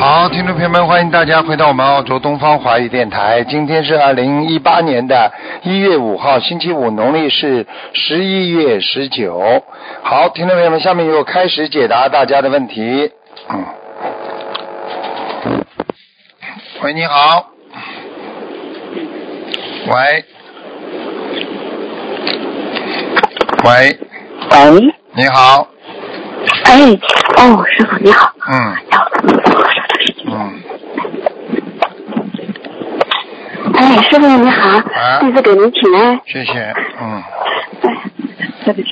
好，听众朋友们，欢迎大家回到我们澳洲东方华语电台。今天是二零一八年的一月五号，星期五，农历是十一月十九。好，听众朋友们，下面又开始解答大家的问题。嗯。喂，你好。喂。喂。喂。你好。哎，哦，师傅你好。嗯。嗯。哎，师傅你好，啊弟子给您请安。谢谢，嗯。哎，对不起。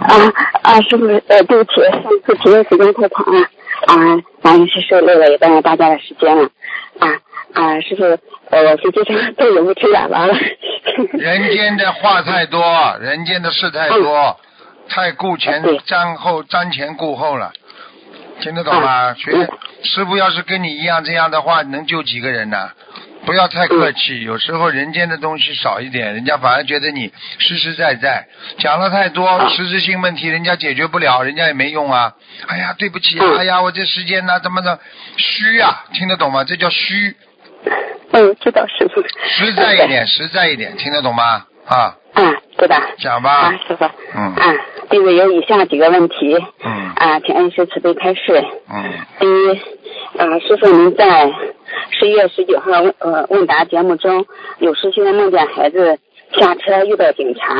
啊啊，师傅，呃，对不起，上次停的时间太长了，啊，然后是受累了，也耽误大家的时间了，啊啊，师傅，呃，实际上太容易吹喇叭了。人间的话太多，人间的事太多，太顾前瞻后，瞻前顾后了。听得懂吗？学师傅要是跟你一样这样的话，能救几个人呢？不要太客气，有时候人间的东西少一点，人家反而觉得你实实在在。讲了太多实质性问题，人家解决不了，人家也没用啊。哎呀，对不起，哎呀，我这时间呢，怎么的虚呀？听得懂吗？这叫虚。嗯，知道师傅。实在一点，实在一点，听得懂吗？啊。嗯，对吧。讲吧。啊，师傅。嗯。啊，弟子有以下几个问题。嗯。啊，请恩师慈悲开示。嗯。第一，啊，师傅您在十一月十九号呃问答节目中，有师兄梦见孩子下车遇到警察，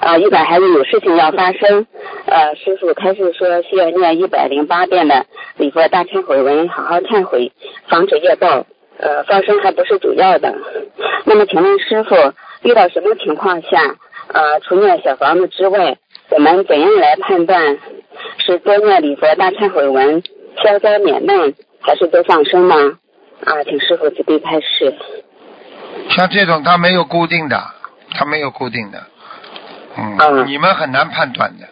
啊，预感孩子有事情要发生，呃，师傅开始说需要念一百零八遍的礼佛大忏悔文，好好忏悔，防止业报。呃，放生还不是主要的。那么，请问师傅，遇到什么情况下，呃，除念小房子之外，我们怎样来判断是多念礼佛大忏悔文消灾免难，还是多放生呢？啊，请师傅慈悲开示。像这种，它没有固定的，它没有固定的，嗯，你们很难判断的。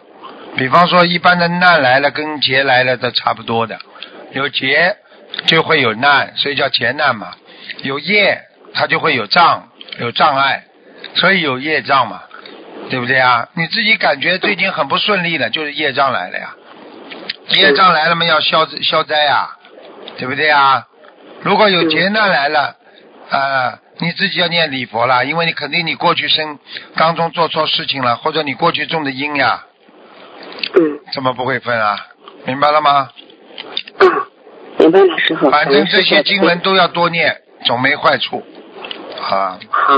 比方说，一般的难来了，跟劫来了都差不多的，有劫。就会有难，所以叫劫难嘛。有业，它就会有障，有障碍，所以有业障嘛，对不对啊？你自己感觉最近很不顺利了，就是业障来了呀。业障来了嘛，要消消灾啊，对不对啊？如果有劫难来了，啊，你自己要念礼佛啦，因为你肯定你过去生当中做错事情了，或者你过去种的因呀。嗯。怎么不会分啊？明白了吗？啊明白了，师傅。反正这些经文都要多念，总没坏处。啊。好，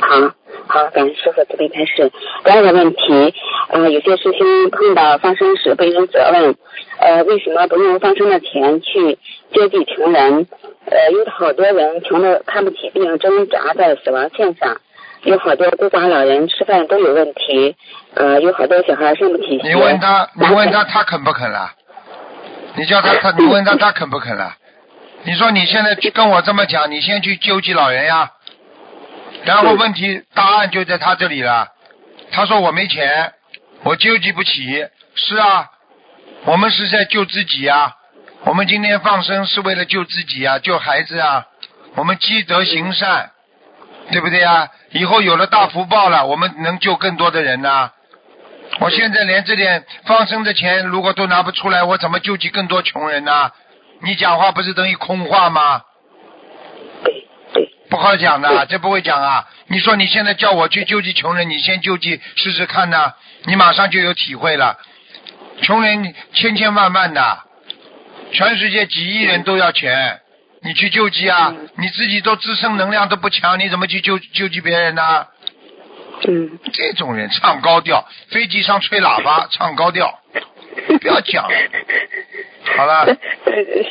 好，好，感谢师傅这边开始。第二个问题，呃，有些师兄碰到放生时被人责问，呃，为什么不用放生的钱去接济穷人？呃，有好多人穷的看不起病，挣扎在死亡线上，有好多孤寡老人吃饭都有问题，呃，有好多小孩上不起学。你问他，你问他，他肯不肯了？你叫他，他你问他，他肯不肯了？你说你现在去跟我这么讲，你先去救济老人呀，然后问题答案就在他这里了。他说我没钱，我救济不起。是啊，我们是在救自己呀。我们今天放生是为了救自己啊，救孩子啊。我们积德行善，对不对啊？以后有了大福报了，我们能救更多的人呢。我现在连这点放生的钱如果都拿不出来，我怎么救济更多穷人呢？你讲话不是等于空话吗？不好讲的，这不会讲啊！你说你现在叫我去救济穷人，你先救济试试看呢，你马上就有体会了。穷人千千万万的，全世界几亿人都要钱，你去救济啊？你自己都自身能量都不强，你怎么去救救济别人呢？嗯，这种人唱高调，飞机上吹喇叭 唱高调，不要讲。好了。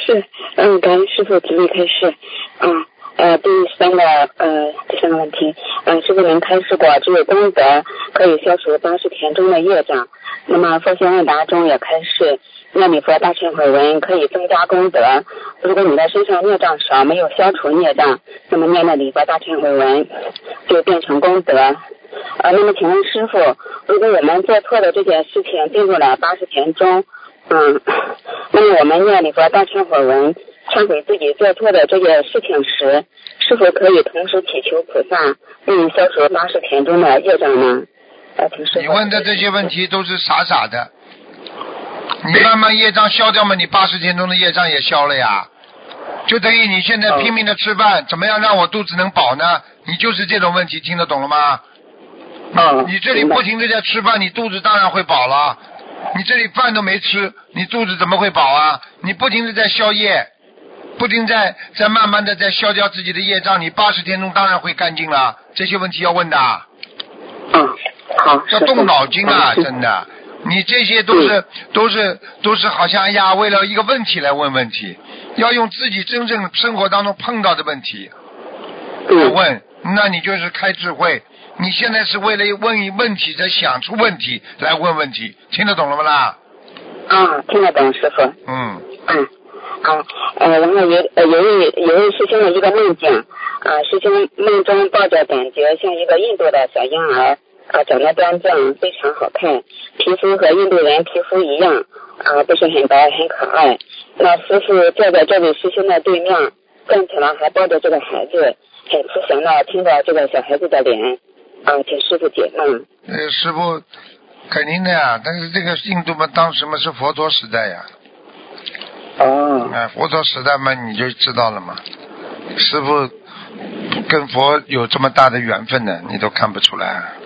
是，嗯，感恩师傅提问开始。嗯，呃，第三个，呃，第三个问题，嗯，师傅您开示过，只有功德可以消除八十田中的业障。那么佛学问答中也开示，念礼佛大忏悔文可以增加功德。如果你的身上孽障少，没有消除孽障，那么念那礼佛大忏悔文就变成功德。呃，那么请问师傅，如果我们做错的这件事情进入了八十天中，嗯，那么我们念礼佛大忏悔文，忏悔自己做错的这件事情时，是否可以同时祈求菩萨为你消除八十天中的业障呢？你问的这些问题都是傻傻的，你慢慢业障消掉嘛，你八十天中的业障也消了呀。就等于你现在拼命的吃饭，怎么样让我肚子能饱呢？你就是这种问题，听得懂了吗？啊。你这里不停的在吃饭，你肚子当然会饱了。你这里饭都没吃，你肚子怎么会饱啊？你不停的在消业，不停在在慢慢的在消掉自己的业障，你八十天中当然会干净了。这些问题要问的。嗯，好。要动脑筋啊，真的。你这些都是都是都是好像呀，为了一个问题来问问题。要用自己真正生活当中碰到的问题来问，那你就是开智慧。你现在是为了问一问题，才想出问题来问问题，听得懂了不啦？啊，听得懂，师傅。嗯。嗯。啊，呃，然后有呃有位有位师兄的一个梦境，啊，师兄梦中抱着感觉像一个印度的小婴儿，啊，长得端正，非常好看，皮肤和印度人皮肤一样，啊，不是很白，很可爱。那师傅坐在这位师兄的对面，站起来还抱着这个孩子，很慈祥的听着这个小孩子的脸，啊，请师傅解梦。呃，师傅肯定的呀，但是这个印度嘛，当时嘛是佛陀时代呀。哦。哎，佛陀时代嘛，你就知道了嘛。师傅跟佛有这么大的缘分呢，你都看不出来。嗯。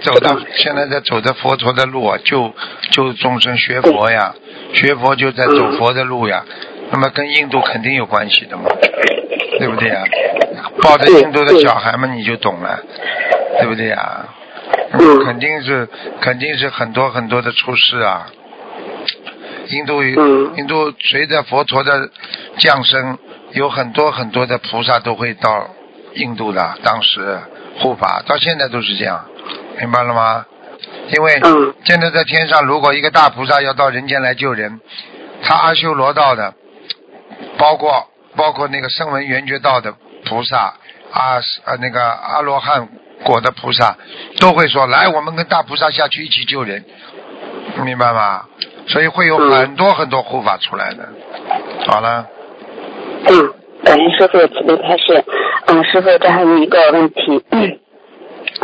走的现在在走的佛陀的路啊，救救众生学佛呀。学佛就在走佛的路呀，那么跟印度肯定有关系的嘛，对不对呀？抱着印度的小孩们，你就懂了，对不对呀？肯定是肯定是很多很多的出世啊。印度印度随着佛陀的降生，有很多很多的菩萨都会到印度的，当时护法到现在都是这样，明白了吗？因为现在在天上，如果一个大菩萨要到人间来救人，他阿修罗道的，包括包括那个声闻缘觉道的菩萨，阿呃那个阿罗汉果的菩萨，都会说来，我们跟大菩萨下去一起救人，明白吗？所以会有很多很多护法出来的。好了。嗯，感恩师傅慈悲开示。嗯，师傅，这还有一个问题，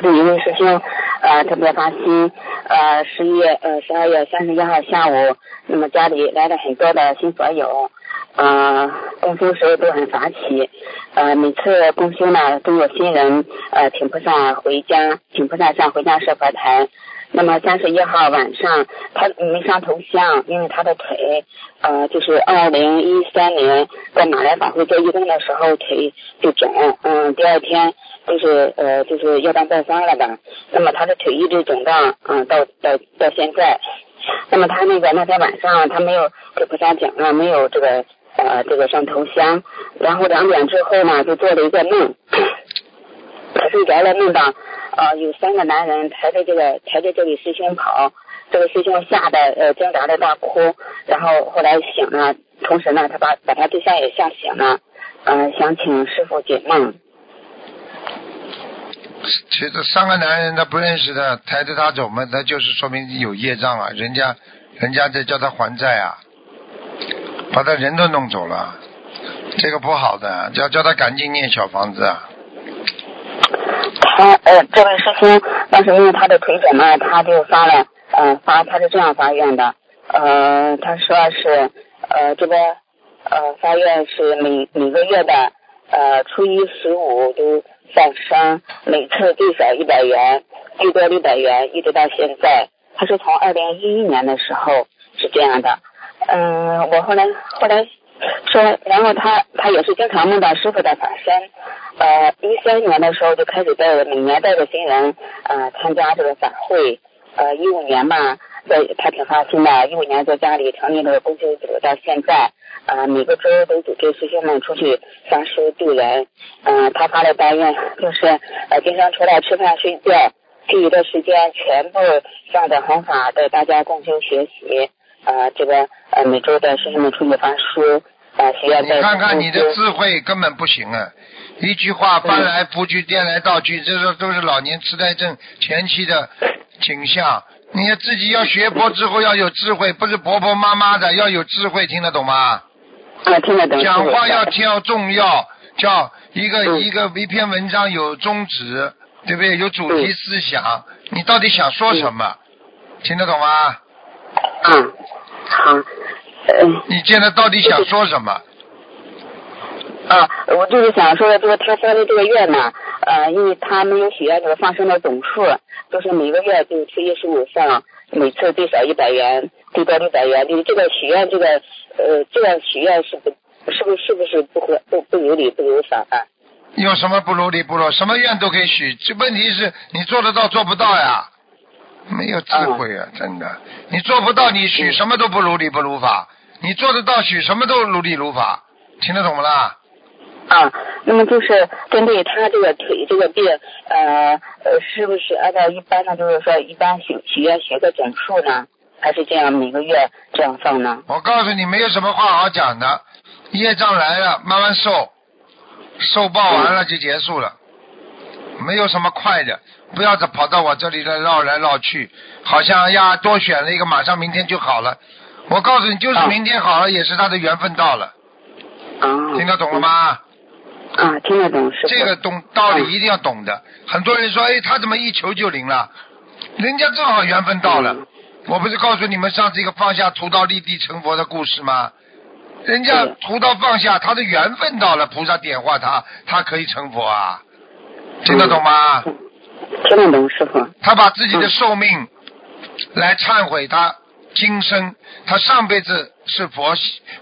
有一位师兄。呃，特别发心，呃，十一月呃十二月三十一号下午，那么家里来了很多的新佛友，呃，供修时候都很法喜，呃，每次供修呢都有新人呃请菩萨回家，请菩萨像回家设佛台。那么三十一号晚上他没上头香，因为他的腿呃就是二零一三年在马来法会做义工的时候腿就肿，嗯，第二天。就是呃，就是腰板爆发了吧？那么他的腿一直肿到嗯，到到到现在。那么他那个那天晚上他没有给菩萨讲啊，没有这个呃这个上头香。然后两点之后呢，就做了一个梦，他睡着了，梦到呃有三个男人抬着这个抬着这位师兄跑，这位师兄吓得呃挣扎的大哭。然后后来醒了，同时呢，他把把他对象也吓醒了，嗯，想请师傅解梦。其实三个男人他不认识的，抬着他走嘛，那就是说明有业障啊，人家，人家在叫他还债啊，把他人都弄走了，这个不好的，叫叫他赶紧念小房子啊。他呃，这位师兄当时因为他的腿脚嘛，他就发了呃发，他是这样发愿的，呃，他说是呃这个呃发愿是每每个月的呃初一十五都。放生每次最少一百元，最多六百元，一直到现在。他是从二零一一年的时候是这样的。嗯，我后来后来说，然后他他也是经常梦到师傅的法身。呃，一三年的时候就开始带每年带着新人呃参加这个法会。呃，一五年嘛，在他挺发心的，一五年在家里成立了公修组，到现在。啊，每个周都组织师兄们出去发书渡人。嗯，他发的大愿就是呃，经常出来吃饭睡觉，其余的时间全部放在弘法，带大家共修学习。啊，这个呃，每周的师兄们出去发书。啊，许愿。你看看你的智慧根本不行啊！一句话翻来覆去、颠来倒去，这是都是老年痴呆症前期的景象。你要自己要学佛之后要有智慧，不是婆婆妈妈的，要有智慧，听得懂吗？啊，听得懂。讲话要挑重要，叫一个一个一篇文章有宗旨，对不对？有主题思想，你到底想说什么？听得懂吗？嗯，好。你现在到底想说什么？啊，我就是想说的，这个他发的这个月呢，呃，因为他没有许愿这个放生的总数，就是每个月就初一十五放，每次最少一百元，最多六百元。你这个许愿这个，呃，这个许愿是不，是不是是不是不合不不有理不有法啊？有什么不如理不如？什么愿都可以许，这问题是你做得到做不到呀？没有智慧啊，真的，你做不到，你许什么都不如理不如法。你做得到，许什么都如理如法，听得懂不啦？啊，那么就是针对他这个腿这个病，呃呃，是不是按照一般的，就是说一般许许愿许个整数呢，还是这样每个月这样放呢？我告诉你，没有什么话好讲的，业障来了，慢慢受，受报完了就结束了，没有什么快的，不要再跑到我这里来绕来绕去，好像呀多选了一个，马上明天就好了。我告诉你，就是明天好了，也是他的缘分到了。啊，听得懂了吗？啊，听得懂是。这个懂道理一定要懂的。很多人说，哎，他怎么一求就灵了？人家正好缘分到了。我不是告诉你们上次一个放下屠刀立地成佛的故事吗？人家屠刀放下，他的缘分到了，菩萨点化他，他可以成佛啊。听得懂吗？听得懂，师傅。他把自己的寿命来忏悔他。今生他上辈子是佛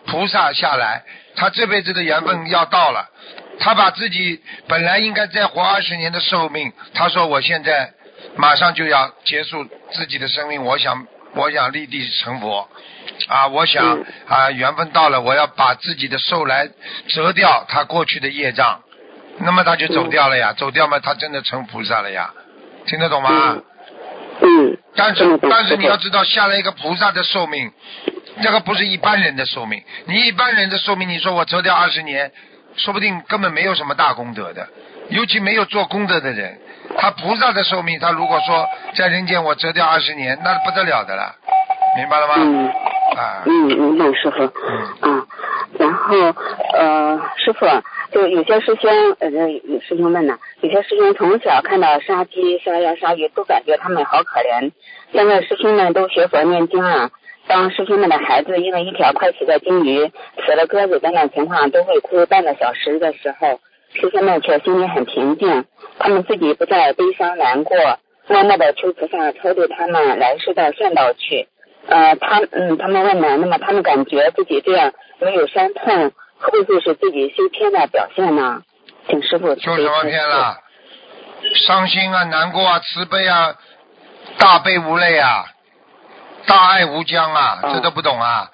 菩萨下来，他这辈子的缘分要到了，他把自己本来应该再活二十年的寿命，他说我现在马上就要结束自己的生命，我想我想立地成佛，啊，我想啊缘分到了，我要把自己的寿来折掉他过去的业障，那么他就走掉了呀，走掉嘛，他真的成菩萨了呀，听得懂吗？嗯，但是但是你要知道，下来一个菩萨的寿命，这个不是一般人的寿命。你一般人的寿命，你说我折掉二十年，说不定根本没有什么大功德的。尤其没有做功德的人，他菩萨的寿命，他如果说在人间我折掉二十年，那不得了的了，明白了吗？嗯，啊，嗯，明白师傅。嗯，啊，然后呃，师傅。就有些师兄，呃，师兄问呢，有些师兄从小看到杀鸡、杀鸭、杀鱼，都感觉他们好可怜。现在师兄们都学佛念经了，当师兄们的孩子因为一条快死的金鱼、死了鸽子等等情况都会哭半个小时的时候，师兄们却心里很平静，他们自己不再悲伤难过，默默的求菩萨超度他们来世的善道去。呃，他嗯，他们问呢，那么他们感觉自己这样没有伤痛。会不会是自己修偏的表现呢？请师傅。修什么偏了？伤心啊，难过啊，慈悲啊，大悲无泪啊，大爱无疆啊，这都不懂啊？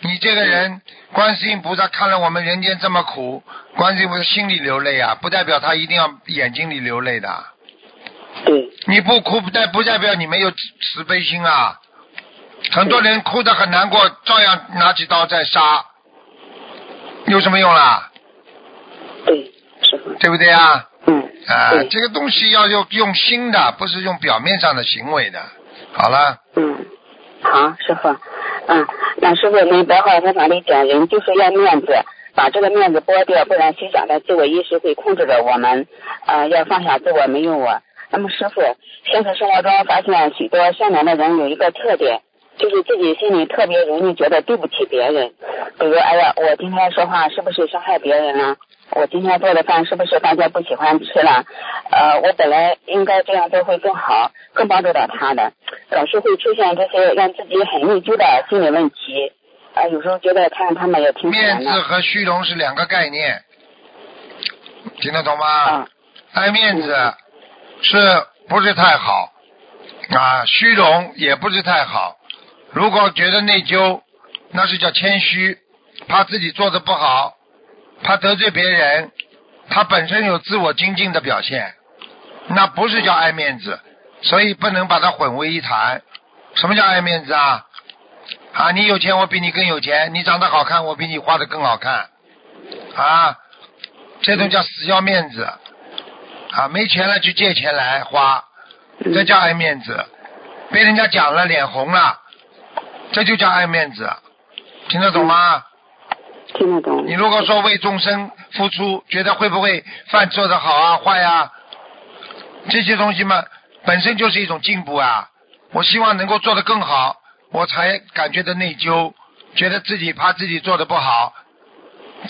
你这个人，观世音菩萨看了我们人间这么苦，观世音菩萨心里流泪啊，不代表他一定要眼睛里流泪的。对。你不哭不代不代表你没有慈悲心啊？很多人哭得很难过，照样拿起刀在杀。有什么用啦？对，对不对啊？嗯。啊，这个东西要用用心的，不是用表面上的行为的。好了。嗯，好，师傅。嗯，那师傅，你白话佛法里讲，人就是要面子，把这个面子剥掉，不然心想的自我意识会控制着我们。啊，要放下自我，没有我。那么，师傅，现实生活中发现许多善良的人有一个特点。就是自己心里特别容易觉得对不起别人，比如哎呀，我今天说话是不是伤害别人了？我今天做的饭是不是大家不喜欢吃了？呃，我本来应该这样做会更好，更帮助到他的，总是会出现这些让自己很内疚的心理问题。啊，有时候觉得看他们也挺面子和虚荣是两个概念，听得懂吗？啊。爱面子是不是太好？啊，虚荣也不是太好。如果觉得内疚，那是叫谦虚，怕自己做的不好，怕得罪别人，他本身有自我精进的表现，那不是叫爱面子，所以不能把它混为一谈。什么叫爱面子啊？啊，你有钱我比你更有钱，你长得好看我比你画的更好看，啊，这种叫死要面子，啊，没钱了就借钱来花，这叫爱面子，被人家讲了脸红了，这就叫爱面子，听得懂吗？听得懂。你如果说为众生付出，觉得会不会饭做得好啊坏啊？这些东西嘛，本身就是一种进步啊！我希望能够做得更好，我才感觉到内疚，觉得自己怕自己做的不好，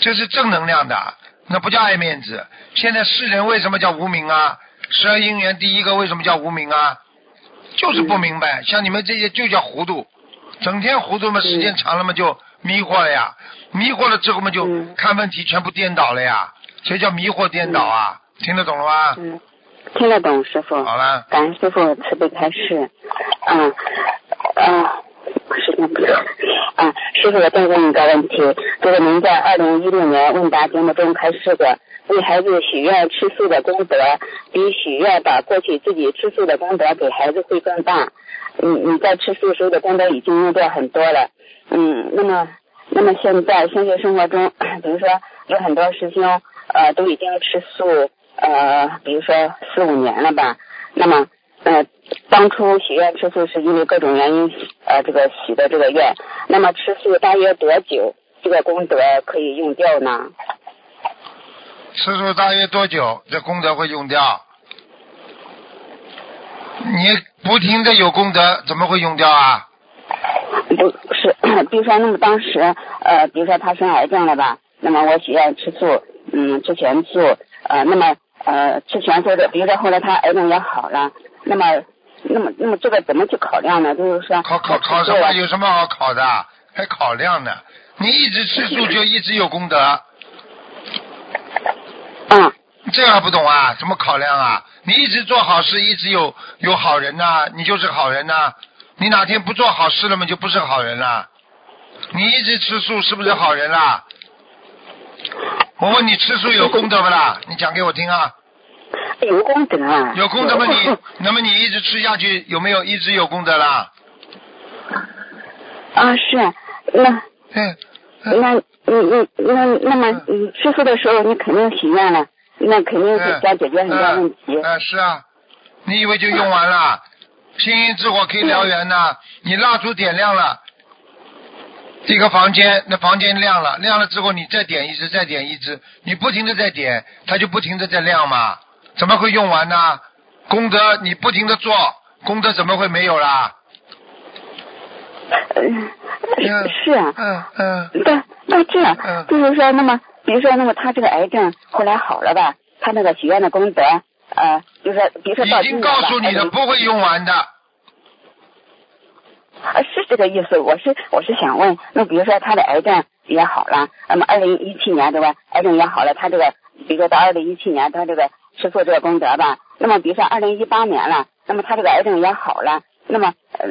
这是正能量的，那不叫爱面子。现在世人为什么叫无名啊？十二因缘第一个为什么叫无名啊？就是不明白，像你们这些就叫糊涂，整天糊涂嘛，时间长了嘛就迷惑了呀，迷惑了之后嘛就看问题全部颠倒了呀，所以叫迷惑颠倒啊，听得懂了吗？嗯听得懂，师傅。好了。感恩师傅慈悲开示。嗯嗯，时间不够。啊，师傅，我再问一个问题，就是您在二零一六年问答节目中开示的，为孩子许愿吃素的功德，比许愿把过去自己吃素的功德给孩子会更大。你你在吃素时候的功德已经用掉很多了。嗯，那么那么现在现实生活中，比如说有很多师兄呃都已经吃素。呃，比如说四五年了吧，那么呃，当初许愿吃素是因为各种原因呃，这个许的这个愿，那么吃素大约多久这个功德可以用掉呢？吃素大约多久这功德会用掉？你不停的有功德，怎么会用掉啊？不是，比如说那么当时呃，比如说他生癌症了吧，那么我许愿吃素，嗯，吃全素，呃，那么。呃，吃全素的，比如说后来他癌症也好了，那么，那么，那么这个怎么去考量呢？就是说，考考考什么？有什么好考的？还考量呢？你一直吃素就一直有功德。嗯。这还不懂啊？怎么考量啊？你一直做好事，一直有有好人呐，你就是好人呐。你哪天不做好事了嘛，就不是好人了。你一直吃素，是不是好人啦？我问你，吃素有功德不啦？你讲给我听啊。有功德啊。有功德吗？你那么你一直吃下去，有没有一直有功德啦？啊，是那。嗯。那你你那那么你吃素的时候，你肯定许愿了，那肯定是想解决很多问题。嗯，是啊。你以为就用完了？星星之火可以燎原呐！你蜡烛点亮了。这个房间，那房间亮了，亮了之后你再点一支，再点一支，你不停的在点，它就不停的在亮嘛，怎么会用完呢？功德你不停的做，功德怎么会没有啦？嗯，是啊。嗯嗯。对，那这样，就是说，那么，比如说，那么他这个癌症后来好了吧？他那个许愿的功德，呃，就是比如说到已经告诉你的，不会用完的。啊，是这个意思。我是我是想问，那比如说他的癌症也好了，那么二零一七年对吧？癌症也好了，他这个比如说到二零一七年他这个吃素这个功德吧，那么比如说二零一八年了，那么他这个癌症也好了，那么呃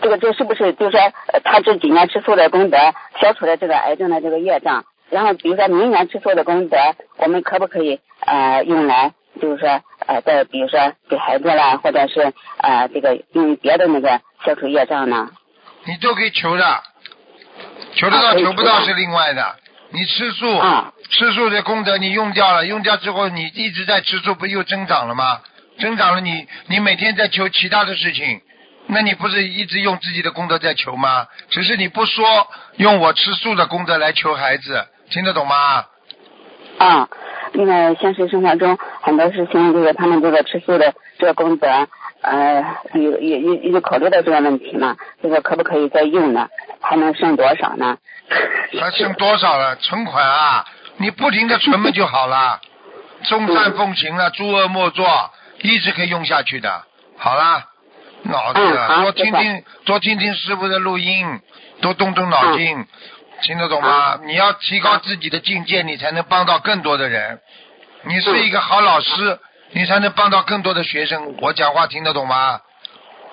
这个这是不是就是说他这几年吃素的功德消除了这个癌症的这个业障？然后比如说明年吃素的功德，我们可不可以呃用来就是说呃再比如说给孩子啦，或者是呃这个用别的那个。消除业障呢？你都可以求的，求得到求不到是另外的。你吃素，吃素的功德你用掉了，用掉之后你一直在吃素，不又增长了吗？增长了，你你每天在求其他的事情，那你不是一直用自己的功德在求吗？只是你不说用我吃素的功德来求孩子，听得懂吗？啊，因为现实生活中很多事情就是他们这个吃素的这个功德。呃，有有有有考虑到这个问题嘛？这个可不可以再用呢？还能剩多少呢？还剩多少了？存款啊，你不停的存嘛就好了。众善奉行了，诸恶莫作，一直可以用下去的。好了，脑子多听听多听听师傅的录音，多动动脑筋，听得懂吗？你要提高自己的境界，你才能帮到更多的人。你是一个好老师。你才能帮到更多的学生。我讲话听得懂吗？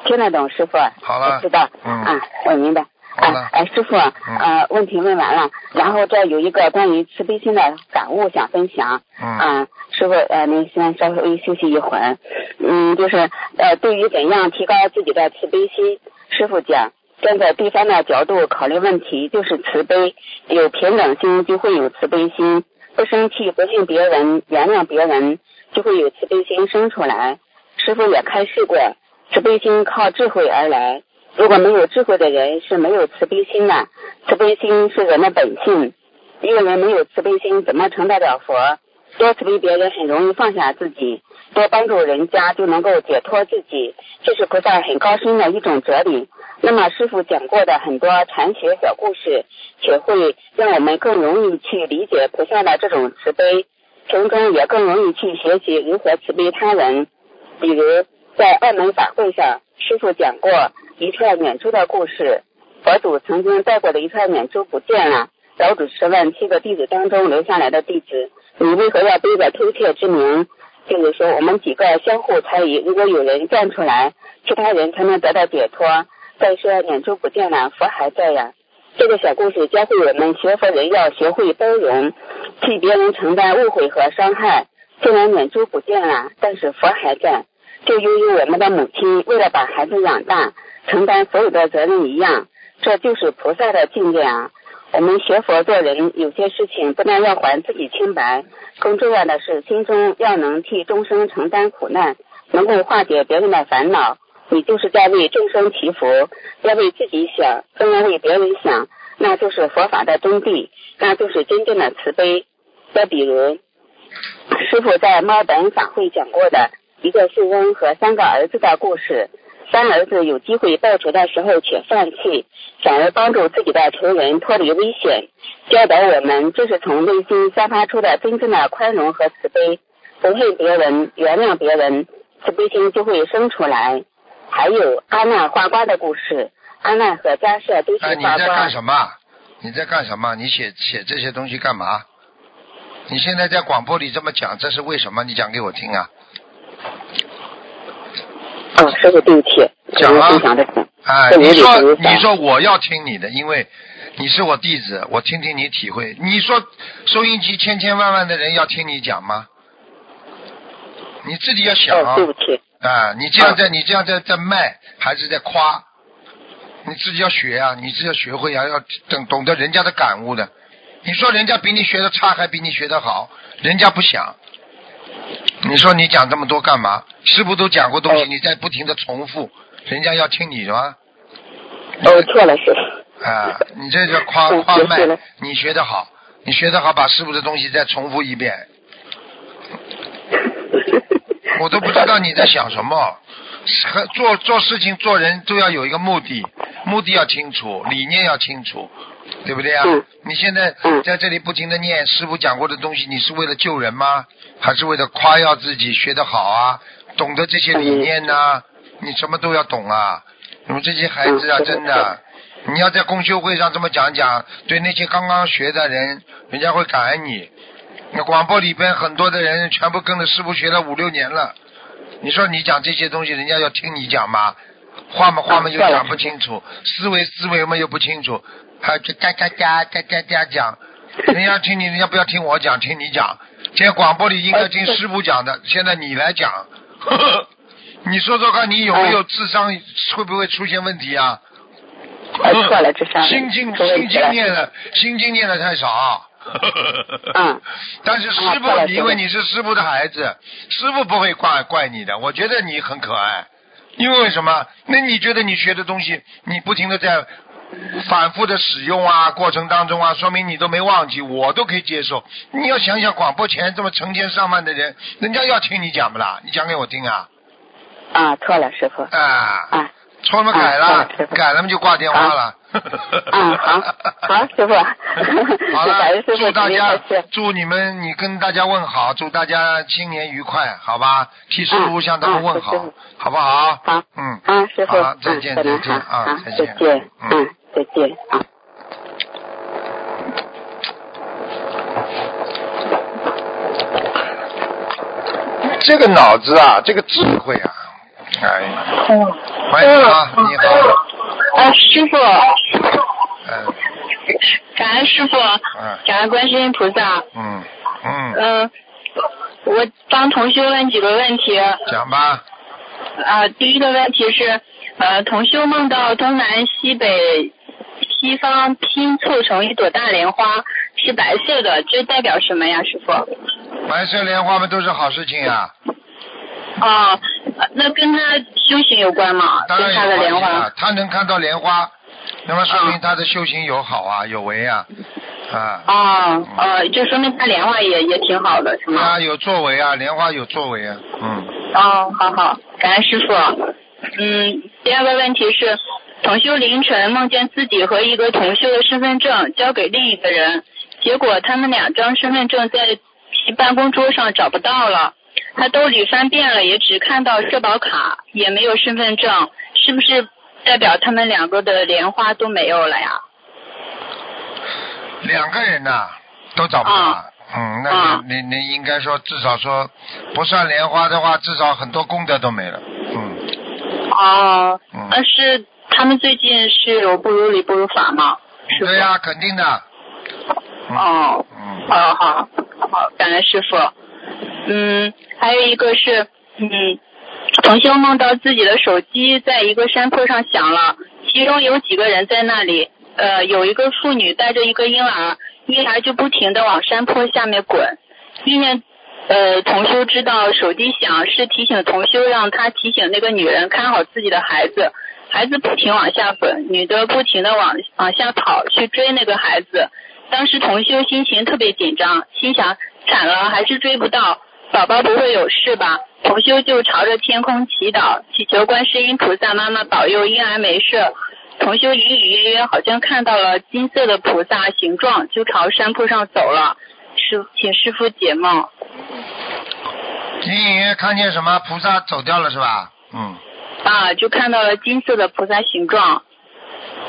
听得懂，师傅。好了。知道。嗯。啊，我明白。好了。哎，师傅，呃，问题问完了，然后这有一个关于慈悲心的感悟想分享。嗯。啊，师傅，呃，您先稍微休息一会儿。嗯，就是呃，对于怎样提高自己的慈悲心，师傅讲，站在对方的角度考虑问题，就是慈悲。有平等心，就会有慈悲心；不生气、不恨别人、原谅别人，就会有慈悲心生出来。师傅也开示过，慈悲心靠智慧而来。如果没有智慧的人是没有慈悲心的。慈悲心是人的本性。一个人没有慈悲心，怎么成得了佛？多慈悲别人，很容易放下自己；多帮助人家，就能够解脱自己。这是菩萨很高深的一种哲理。那么师傅讲过的很多禅学小故事，且会让我们更容易去理解菩萨的这种慈悲，从中也更容易去学习如何慈悲他人。比如在澳门法会上，师傅讲过一串念珠的故事。佛祖曾经带过的一串念珠不见了。老主持问七个弟子当中留下来的弟子：“你为何要背着偷窃之名？”就是说，我们几个相互猜疑，如果有人站出来，其他人才能得到解脱。再说眼珠不见了，佛还在呀。这个小故事教会我们学佛人要学会包容，替别人承担误会和伤害。虽然眼珠不见了，但是佛还在。就犹如我们的母亲为了把孩子养大，承担所有的责任一样，这就是菩萨的境界啊。我们学佛做人，有些事情不但要还自己清白，更重要的是心中要能替众生承担苦难，能够化解别人的烦恼。你就是在为众生祈福，要为自己想，更要为别人想，那就是佛法的真谛，那就是真正的慈悲。再比如，师傅在猫本法会讲过的一个富翁和三个儿子的故事。三儿子有机会报仇的时候却放弃，反而帮助自己的仇人脱离危险，教导我们这是从内心散发出的真正的宽容和慈悲，不恨别人，原谅别人，慈悲心就会生出来。还有阿难花瓜的故事，阿难和迦舍都是花瓜。你在干什么？你在干什么？你写写这些东西干嘛？你现在在广播里这么讲，这是为什么？你讲给我听啊！啊，师傅，对不起，讲啊！哎，你说，你说我要听你的，因为你是我弟子，我听听你体会。你说收音机千千万万的人要听你讲吗？你自己要想啊！对不起。啊，你这样在，你这样在在卖，还是在夸？你自己要学啊，你自己要学会啊，要懂懂得人家的感悟的。你说人家比你学的差，还比你学的好，人家不想。你说你讲这么多干嘛？师傅都讲过东西，你在不停的重复，人家要听你的吗？哦，错了，师傅。啊，你这叫夸夸卖，你学的好，你学的好，把师傅的东西再重复一遍。我都不知道你在想什么。做做事情做人都要有一个目的，目的要清楚，理念要清楚，对不对啊？你现在在这里不停的念师傅讲过的东西，你是为了救人吗？还是为了夸耀自己学得好啊？懂得这些理念呢？你什么都要懂啊！你们这些孩子啊，真的，你要在公修会上这么讲讲，对那些刚刚学的人，人家会感恩你。那广播里边很多的人全部跟着师傅学了五六年了，你说你讲这些东西，人家要听你讲吗？话嘛话嘛又讲不清楚，思维思维嘛又不清楚，还就嘎嘎嘎嘎嘎嘎讲，人家听你，人家不要听我讲，听你讲。现在广播里应该听师傅讲的，现在你来讲，呵 呵你说说看，你有没有智商？会不会出现问题啊？错了，智商。心经心经念的，心经念的太少。嗯。但是师傅，因为你是师傅的孩子，师傅不会怪怪你的。我觉得你很可爱，因为什么？那你觉得你学的东西，你不停的在。反复的使用啊，过程当中啊，说明你都没忘记，我都可以接受。你要想想广播前这么成千上万的人，人家要听你讲不啦？你讲给我听啊！啊，错了，师傅。啊。啊。错了改了，改了嘛就挂电话了。嗯，好，好，师傅。好了，祝大家，祝你们，你跟大家问好，祝大家新年愉快，好吧？替师傅向他们问好，好不好？好。嗯。啊，师傅。好，再见，再见啊，再见。再见。嗯。再见啊！这个脑子啊，这个智慧啊，哎，欢迎啊，你好。啊，师傅。嗯。感恩师傅。嗯。感恩观世音菩萨。嗯嗯。嗯，我帮同学问几个问题。讲吧。啊，第一个问题是，呃，同修梦到东南西北西方拼凑成一朵大莲花，是白色的，这代表什么呀，师傅？白色莲花嘛都是好事情呀。哦，那跟他修行有关吗？当然有关系他能看到莲花，那么说明他的修行有好啊，有为啊。啊。哦呃，就说明他莲花也也挺好的，是吗？啊，有作为啊，莲花有作为啊，嗯。哦，好好，感恩师傅。嗯，第二个问题是，同修凌晨梦见自己和一个同修的身份证交给另一个人，结果他们两张身份证在其办公桌上找不到了，他兜里翻遍了，也只看到社保卡，也没有身份证，是不是代表他们两个的莲花都没有了呀？两个人呐，都找不到。嗯，那你你你应该说至少说不算莲花的话，至少很多功德都没了。嗯。哦。嗯。那是他们最近是有不如理不如法吗？对呀，肯定的。哦。嗯。好好好，感恩师傅。嗯，还有一个是，嗯，同修梦到自己的手机在一个山坡上响了，其中有几个人在那里，呃，有一个妇女带着一个婴儿。婴儿就不停的往山坡下面滚，意念呃同修知道手机响是提醒同修让他提醒那个女人看好自己的孩子，孩子不停往下滚，女的不停的往往下跑去追那个孩子，当时同修心情特别紧张，心想惨了还是追不到，宝宝不会有事吧？同修就朝着天空祈祷，祈求观世音菩萨妈妈保佑婴儿没事。同修隐隐约约好像看到了金色的菩萨形状，就朝山坡上走了。师，请师傅解梦。隐隐约看见什么？菩萨走掉了是吧？嗯。啊，就看到了金色的菩萨形状。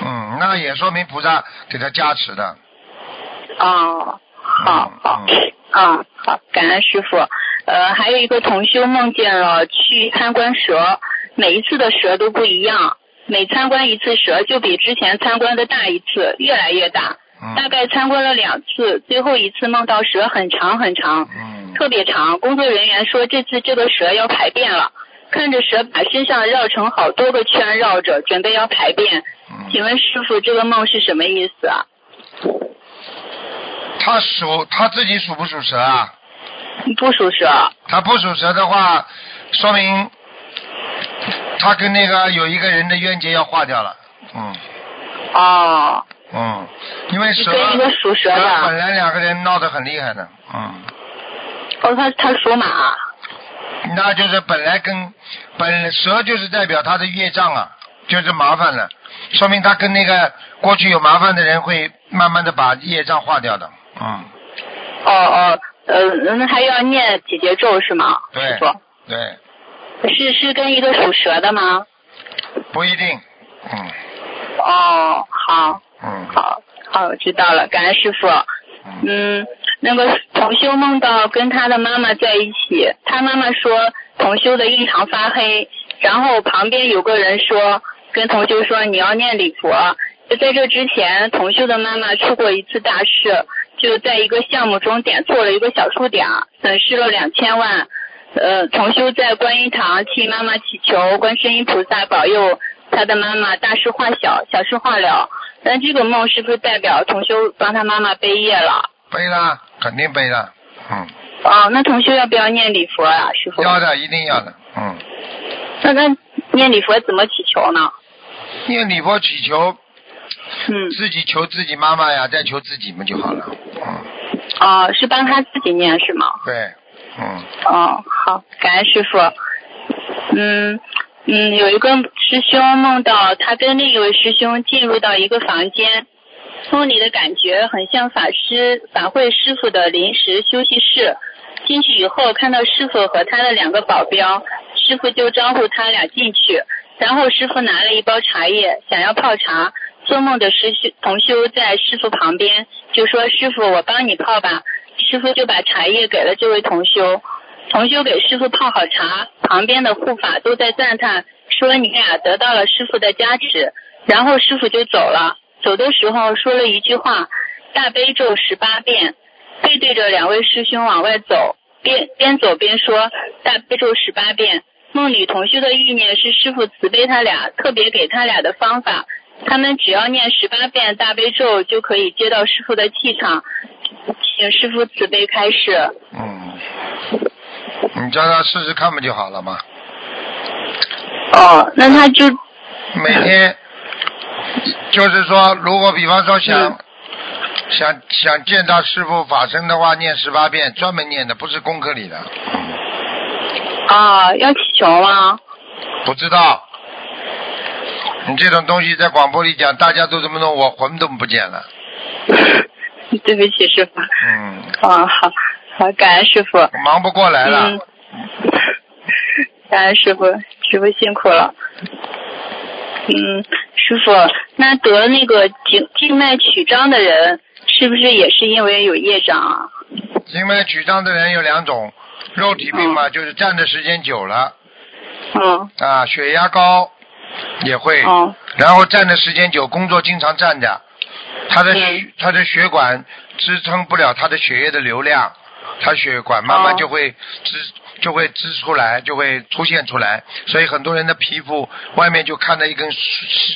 嗯，那也说明菩萨给他加持的。哦，好好，啊好，感恩师傅。呃，还有一个同修梦见了去参观蛇，每一次的蛇都不一样。每参观一次蛇，就比之前参观的大一次，越来越大。大概参观了两次，最后一次梦到蛇很长很长，特别长。工作人员说这次这个蛇要排便了，看着蛇把身上绕成好多个圈绕着，准备要排便。请问师傅，这个梦是什么意思啊？他属他自己属不属蛇啊？不属蛇。他不属蛇的话，说明。他跟那个有一个人的冤结要化掉了，嗯。哦。嗯，因为蛇，跟一个属蛇的。本来两个人闹得很厉害的，嗯。哦，他他属马。那就是本来跟本蛇就是代表他的业障啊，就是麻烦了，说明他跟那个过去有麻烦的人会慢慢的把业障化掉的，嗯。哦哦，呃，那还要念几节咒是吗？对。对。是是跟一个属蛇的吗？不一定，嗯。哦，好。嗯。好，好，我知道了，感恩师傅。嗯。那个同修梦到跟他的妈妈在一起，他妈妈说同修的印堂发黑，然后旁边有个人说跟同修说你要念礼佛。就在这之前，同修的妈妈出过一次大事，就在一个项目中点错了一个小数点，损失了两千万。呃，同修在观音堂替妈妈祈求观世音菩萨保佑他的妈妈大事化小，小事化了。但这个梦是不是代表同修帮他妈妈背业了？背了，肯定背了。嗯。哦，那同修要不要念礼佛啊，师傅？要的，一定要的。嗯。那那念礼佛怎么祈求呢？念礼佛祈求，嗯，自己求自己妈妈呀，再求自己嘛就好了。嗯。哦，是帮他自己念是吗？对。嗯。哦，好，感恩师傅。嗯嗯，有一个师兄梦到他跟另一位师兄进入到一个房间，梦里的感觉很像法师法会师傅的临时休息室。进去以后看到师傅和他的两个保镖，师傅就招呼他俩进去。然后师傅拿了一包茶叶，想要泡茶。做梦的师兄同修在师傅旁边就说：“师傅，我帮你泡吧。”师傅就把茶叶给了这位同修，同修给师傅泡好茶，旁边的护法都在赞叹，说你俩得到了师傅的加持。然后师傅就走了，走的时候说了一句话：大悲咒十八遍，背对着两位师兄往外走，边边走边说大悲咒十八遍，梦里同修的意念是师傅慈悲他俩，特别给他俩的方法，他们只要念十八遍大悲咒就可以接到师傅的气场，请师傅慈悲开示。嗯，你叫他试试看不就好了吗？哦，那他就每天 就是说，如果比方说想想想见到师傅法身的话，念十八遍，专门念的，不是功课里的。啊，要祈求吗？不知道，你这种东西在广播里讲，大家都这么弄，我魂都不见了。对不起，师傅。嗯。啊，好，好，感恩师傅。忙不过来了。嗯。感恩师傅，师傅辛苦了。嗯，师傅，那得那个静静脉曲张的人，是不是也是因为有业障啊？静脉曲张的人有两种。肉体病嘛，就是站的时间久了，嗯，啊，血压高也会，嗯，然后站的时间久，工作经常站着，他的血他的血管支撑不了他的血液的流量，他血管慢慢就会支就会支出来，就会出现出来，所以很多人的皮肤外面就看到一根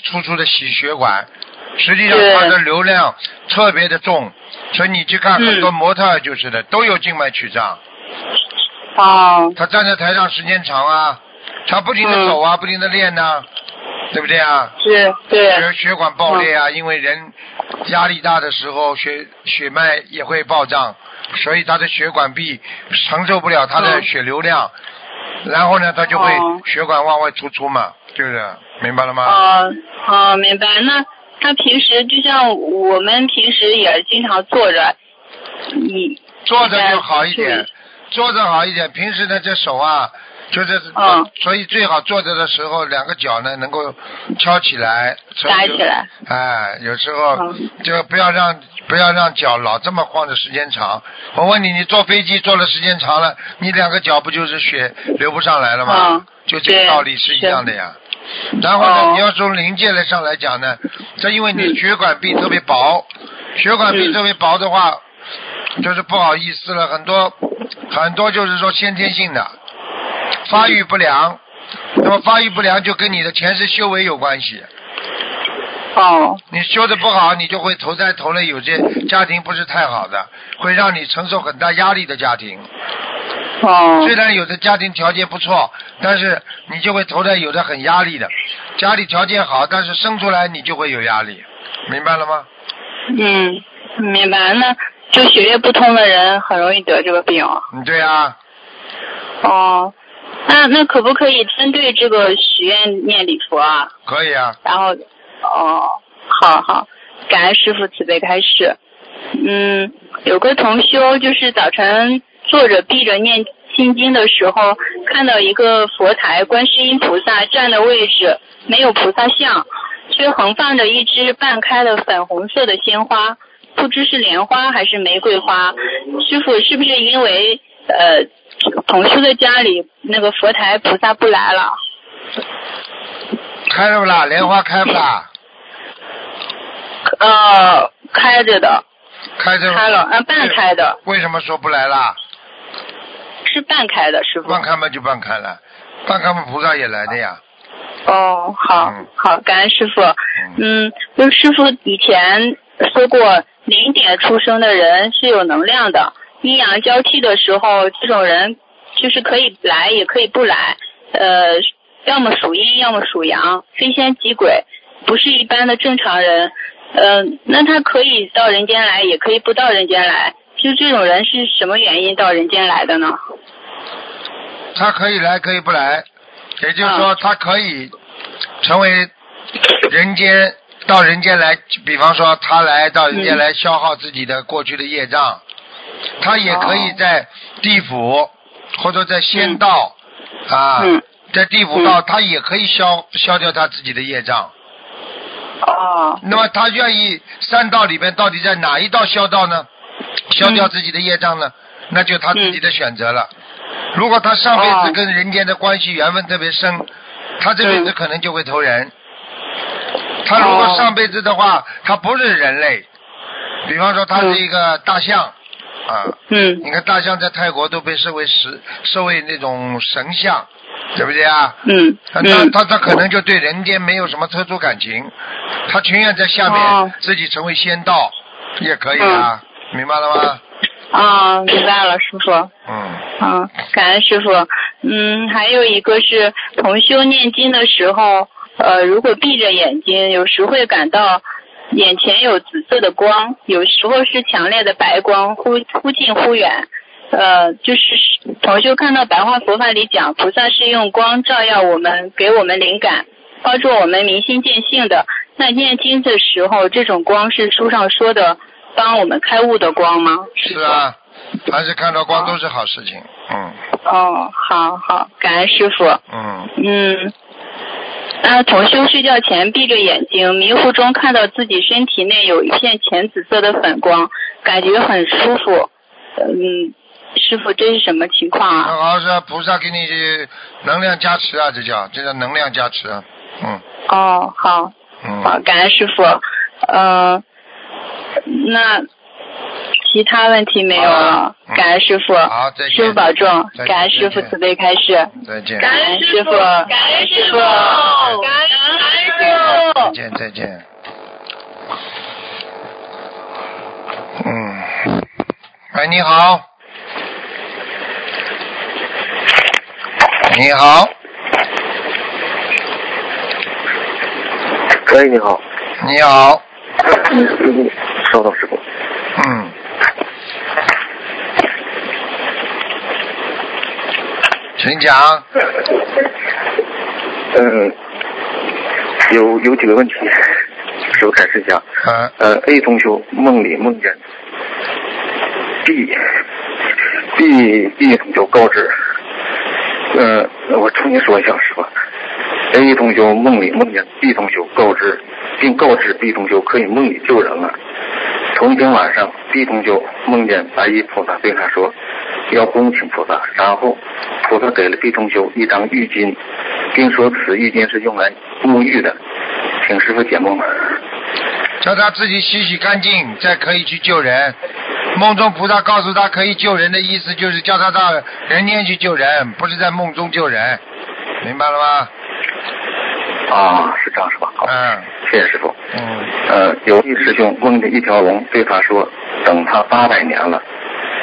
粗粗的细血管，实际上它的流量特别的重，所以你去看很多模特就是的，都有静脉曲张。哦，他站在台上时间长啊，他不停的走啊，不停的练呐，对不对啊？是，对。血血管爆裂啊，因为人压力大的时候，血血脉也会暴胀，所以他的血管壁承受不了他的血流量，然后呢，他就会血管往外突出嘛，对不对？明白了吗？哦，哦，明白。那他平时就像我们平时也经常坐着，你坐着就好一点。坐着好一点，平时呢这手啊，就是，所以最好坐着的时候，两个脚呢能够翘起来，抬起来，哎，有时候就不要让不要让脚老这么晃的时间长。我问你，你坐飞机坐的时间长了，你两个脚不就是血流不上来了吗？就这个道理是一样的呀。然后呢，你要从临界来上来讲呢，这因为你血管壁特别薄，血管壁特别薄的话。就是不好意思了，很多很多就是说先天性的发育不良，那么发育不良就跟你的前世修为有关系。哦。你修的不好，你就会投胎投了有些家庭不是太好的，会让你承受很大压力的家庭。哦。虽然有的家庭条件不错，但是你就会投胎有的很压力的，家里条件好，但是生出来你就会有压力，明白了吗？嗯，明白那。就血液不通的人很容易得这个病。嗯，对啊。哦，那那可不可以针对这个许愿念礼佛啊？可以啊。然后，哦，好好，感恩师傅慈悲开示。嗯，有个同修就是早晨坐着闭着念心经的时候，看到一个佛台，观世音菩萨站的位置没有菩萨像，却横放着一支半开的粉红色的鲜花。不知是莲花还是玫瑰花，师傅是不是因为呃同修的家里那个佛台菩萨不来了？开了不啦？莲花开不啦？呃，开着的。开着。开了，嗯，半开的。为什么说不来啦？是半开的，师傅。半开嘛就半开了，半开嘛菩萨也来的呀。哦，好，好，感恩师傅。嗯，就师傅以前说过。零点出生的人是有能量的，阴阳交替的时候，这种人就是可以来，也可以不来，呃，要么属阴，要么属阳，非仙即鬼，不是一般的正常人，呃，那他可以到人间来，也可以不到人间来，就这种人是什么原因到人间来的呢？他可以来，可以不来，也就是说，他可以成为人间。到人间来，比方说他来到人间来消耗自己的过去的业障，他也可以在地府或者在仙道啊，在地府道他也可以消消掉他自己的业障。哦。那么他愿意三道里面到底在哪一道消道呢？消掉自己的业障呢？那就他自己的选择了。如果他上辈子跟人间的关系缘分特别深，他这辈子可能就会投人。他如果上辈子的话，他不是人类，比方说他是一个大象啊，嗯，你看大象在泰国都被视为神，视为那种神像，对不对啊？嗯。他他他可能就对人间没有什么特殊感情，他情愿在下面自己成为仙道也可以啊，明白了吗？啊，明白了，师傅。嗯。啊，感恩师傅。嗯，还有一个是同修念经的时候，呃，如果闭着眼睛，有时会感到眼前有紫色的光，有时候是强烈的白光，忽忽近忽远。呃，就是同修看到白话佛法里讲，菩萨是用光照耀我们，给我们灵感，帮助我们明心见性的。那念经的时候，这种光是书上说的帮我们开悟的光吗？是啊，凡是看到光都是好事情。嗯。哦，好好，感恩师傅。嗯。嗯。那同修睡觉前闭着眼睛，迷糊中看到自己身体内有一片浅紫色的粉光，感觉很舒服。嗯，师傅，这是什么情况啊？好是菩萨给你能量加持啊，这叫这叫能量加持。嗯。哦，好。嗯。好，感恩师傅。嗯。那。其他问题没有了，感恩师傅，好，再见，师傅保重，感恩师傅慈悲开示，再见，感恩师傅，感恩师傅，感恩师傅，再见再见，嗯，喂，你好，你好，喂，你好，你好，稍等，师傅，嗯。请讲。嗯，有有几个问题，师傅开始讲。嗯。呃，A 同学梦里梦见 B，B B 同学告知，嗯，我重新说一下，师傅。A 同学梦里梦见 B 同学告知，并告知 B 同学可以梦里救人了。同一天晚上，B 同学梦见白衣菩萨对他说。要恭请菩萨，然后菩萨给了毕同修一张浴巾，并说此浴巾是用来沐浴的，请师傅解梦。叫他自己洗洗干净，再可以去救人。梦中菩萨告诉他可以救人的意思，就是叫他到人间去救人，不是在梦中救人，明白了吗？啊，是这样是吧？好，嗯，谢谢师傅。嗯，呃，有一师兄梦见一条龙对他说，等他八百年了。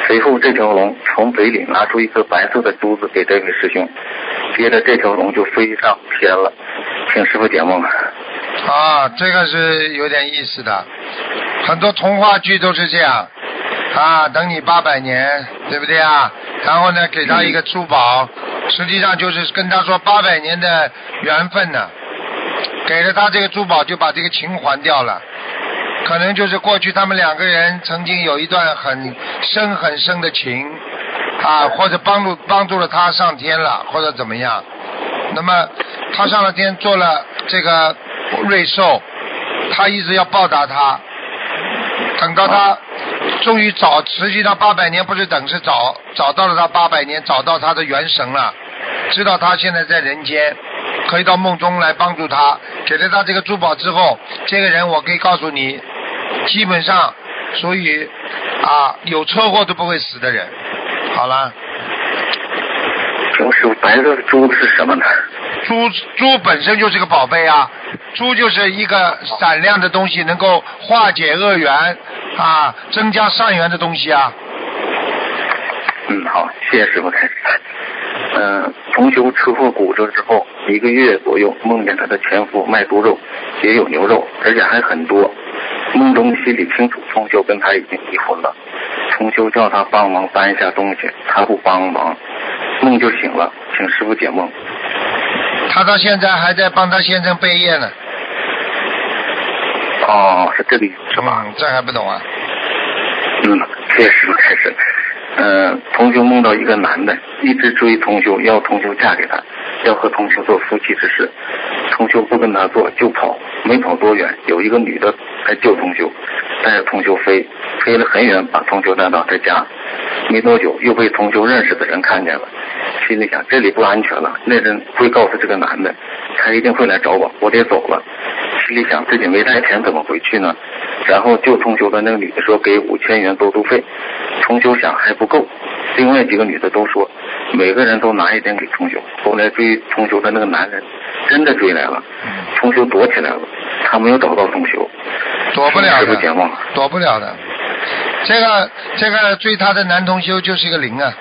随后，这条龙从嘴里拿出一颗白色的珠子给这位师兄，接着这条龙就飞上天了，请师傅解梦。啊，这个是有点意思的，很多童话剧都是这样啊，等你八百年，对不对啊？然后呢，给他一个珠宝，实际上就是跟他说八百年的缘分呢，给了他这个珠宝，就把这个情还掉了。可能就是过去他们两个人曾经有一段很深很深的情啊，或者帮助帮助了他上天了，或者怎么样。那么他上了天做了这个瑞兽，他一直要报答他。等到他终于找，实际上八百年不是等，是找找到了他八百年，找到他的元神了，知道他现在在人间。可以到梦中来帮助他，给了他这个珠宝之后，这个人我可以告诉你，基本上所以啊有车祸都不会死的人。好了。就是白色的猪是什么呢？猪猪本身就是个宝贝啊，猪就是一个闪亮的东西，能够化解恶缘啊，增加善缘的东西啊。嗯，好，谢谢师傅开始。嗯，从修车祸骨折之后一个月左右，梦见他的前夫卖猪肉，也有牛肉，而且还很多。梦中心里清楚，重修跟他已经离婚了。重修叫他帮忙搬一下东西，他不帮忙，梦就醒了，请师傅解梦。他到现在还在帮他先生背业呢。哦，是这个意思吧？这还不懂啊？嗯，谢谢师傅开始。嗯，同修梦到一个男的一直追同修，要同修嫁给他，要和同修做夫妻之事。同修不跟他做就跑，没跑多远，有一个女的来救同修，带着同修飞，飞了很远，把同修带到他家。没多久又被同修认识的人看见了，心里想这里不安全了，那人会告诉这个男的，他一定会来找我，我得走了。心里想自己没带钱怎么回去呢？然后救同修的那个女的说给五千元过渡费。同修想还不够，另外几个女的都说每个人都拿一点给重修。后来追重修的那个男人真的追来了，重修躲起来了，他没有找到重修，躲不了的，躲不了的。这个这个追他的男同修就是一个灵啊，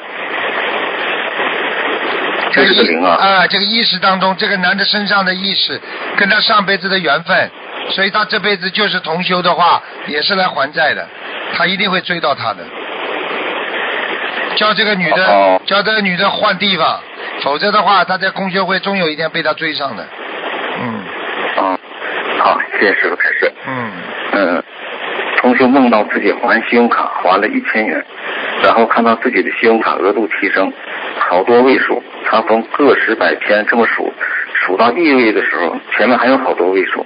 这是个灵啊啊！这个意识当中，这个男的身上的意识跟他上辈子的缘分，所以他这辈子就是同修的话，也是来还债的，他一定会追到他的。叫这个女的，叫这个女的换地方，否则的话，她在公修会终有一天被他追上的。嗯。啊，好，谢谢师傅开始。嗯。嗯。同学梦到自己还信用卡还了一千元，然后看到自己的信用卡额度提升，好多位数，他从个十百千这么数，数到亿位的时候，前面还有好多位数，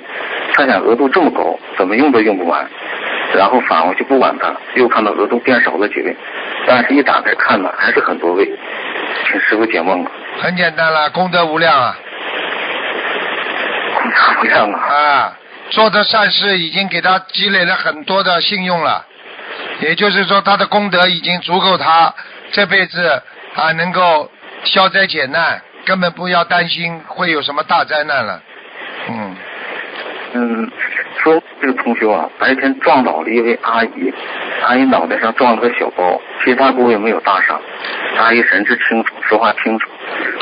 他想额度这么高，怎么用都用不完，然后返回去不管它，又看到额度变少了几位，但是一打开看呢，还是很多位，请师傅解梦。很简单了，功德无量啊。功德无量啊。啊。做的善事已经给他积累了很多的信用了，也就是说他的功德已经足够他这辈子啊能够消灾解难，根本不要担心会有什么大灾难了。嗯嗯，说这个同学啊，白天撞倒了一位阿姨，阿姨脑袋上撞了个小包，其他部位没有大伤，阿姨神志清楚，说话清楚，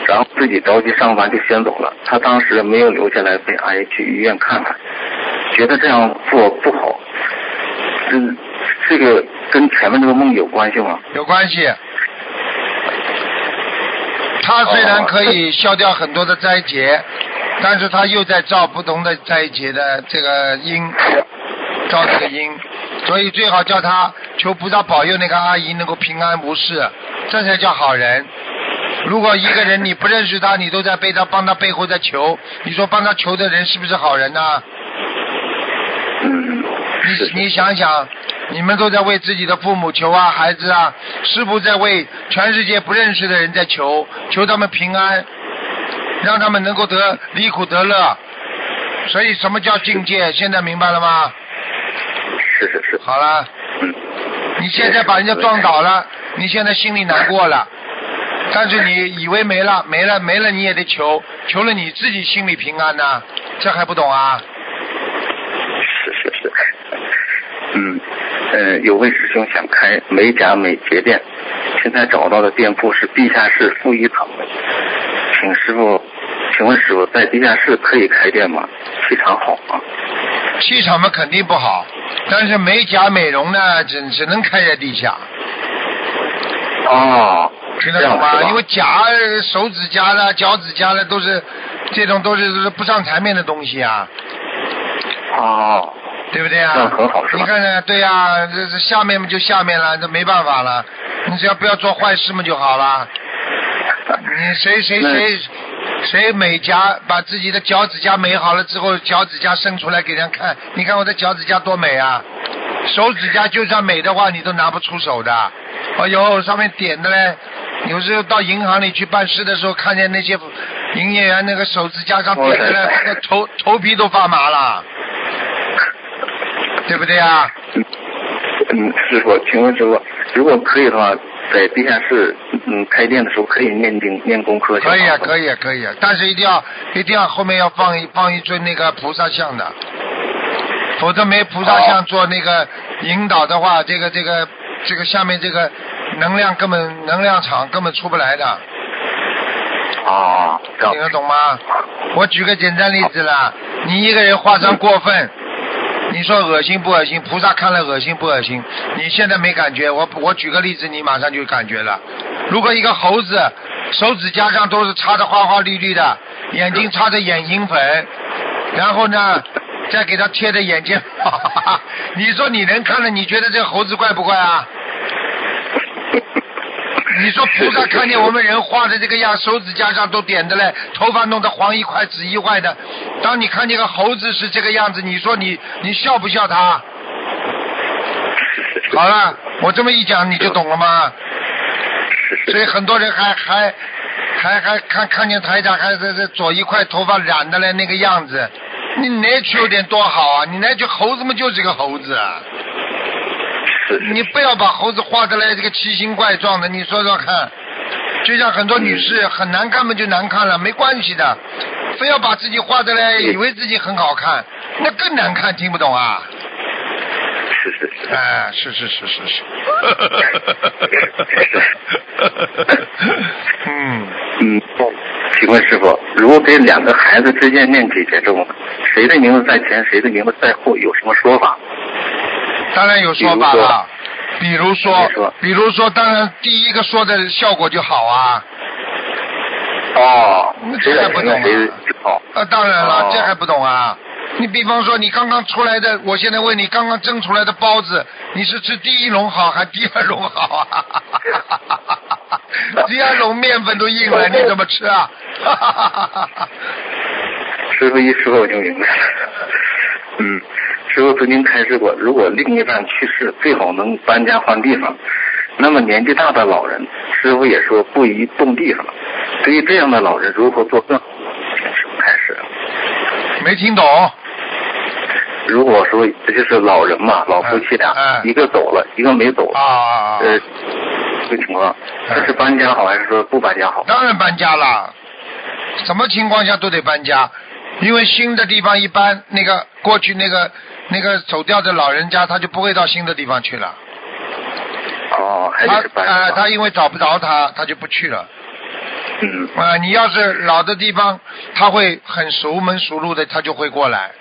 然后自己着急上班就先走了，他当时没有留下来陪阿姨去医院看看。觉得这样做不好，嗯，这个跟前面这个梦有关系吗？有关系。他虽然可以消掉很多的灾劫，但是他又在造不同的灾劫的这个因，造这个因，所以最好叫他求菩萨保佑那个阿姨能够平安无事，这才叫好人。如果一个人你不认识他，你都在背他帮他背后在求，你说帮他求的人是不是好人呢？你你想想，你们都在为自己的父母求啊，孩子啊，是不在为全世界不认识的人在求，求他们平安，让他们能够得离苦得乐。所以什么叫境界？现在明白了吗？是是是。好了。嗯。你现在把人家撞倒了，你现在心里难过了，但是你以为没了，没了，没了，你也得求，求了你自己心里平安呐，这还不懂啊？是是是嗯，呃，有位师兄想开美甲美睫店，现在找到的店铺是地下室负一层的，请师傅，请问师傅在地下室可以开店吗？气场好吗？气场嘛肯定不好，但是美甲美容呢，只只能开在地下。哦，听得懂吗？因为甲手指甲的、脚趾甲的都是这种都是不上台面的东西啊。哦。对不对啊？很好你看看，对呀，这这下面嘛就下面了，这没办法了。你只要不要做坏事嘛就好了。你谁谁谁谁美甲，把自己的脚趾甲美好了之后，脚趾甲伸出来给人看，你看我的脚趾甲多美啊！手指甲就算美的话，你都拿不出手的。哎呦，上面点的嘞，有时候到银行里去办事的时候，看见那些营业员那个手指甲上点的嘞，头头皮都发麻了。对不对啊？嗯，师傅，请问师傅，如果可以的话，在地下室嗯开店的时候可以念经念功课可以啊，可以啊，可以啊，但是一定要一定要后面要放一放一尊那个菩萨像的，否则没菩萨像做那个引导的话，这个这个这个下面这个能量根本能量场根本出不来的。哦，听得懂吗？我举个简单例子啦，你一个人化妆过分。你说恶心不恶心？菩萨看了恶心不恶心？你现在没感觉，我我举个例子，你马上就感觉了。如果一个猴子手指甲上都是擦的花花绿绿的，眼睛擦着眼影粉，然后呢再给它贴的眼睛，你说你能看了？你觉得这猴子怪不怪啊？你说菩萨看见我们人画的这个样，手指甲上都点的嘞，头发弄得黄一块紫一块的。当你看见个猴子是这个样子，你说你你笑不笑他？好了，我这么一讲你就懂了吗？所以很多人还还还还看看见台长还是这左一块头发染的嘞那个样子，你那去有点多好啊！你那就猴子嘛就是个猴子。你不要把猴子画的来这个奇形怪状的，你说说看，就像很多女士很难看嘛，就难看了，没关系的，非要把自己画的来，以为自己很好看，那更难看，听不懂啊？是是是。哎，是是是是是。嗯嗯，请问师傅，如果给两个孩子之间念姐姐咒，谁的名字在前，谁的名字在后，有什么说法？当然有说法了。比如说，比如说，当然第一个说的效果就好啊。哦，这还不懂啊？啊，当然了，这还不懂啊？你比方说，你刚刚出来的，我现在问你，刚刚蒸出来的包子，你是吃第一笼好还是第二笼好啊？第二笼面粉都硬了，你怎么吃啊？师傅一说我就明白了。嗯。师傅曾经开示过，如果另一半去世，最好能搬家换地方。那么年纪大的老人，师傅也说不宜动地方。对于这样的老人，如何做更好？师傅开始。没听懂。如果说这就是老人嘛，老夫妻俩，一个走了，一个没走。啊啊啊！呃，这个情况，这是搬家好还是说不搬家好？当然搬家了。什么情况下都得搬家，因为新的地方一搬，那个过去那个。那个走掉的老人家，他就不会到新的地方去了。哦，他啊，他因为找不着他，他就不去了。嗯。啊，你要是老的地方，他会很熟门熟路的，他就会过来。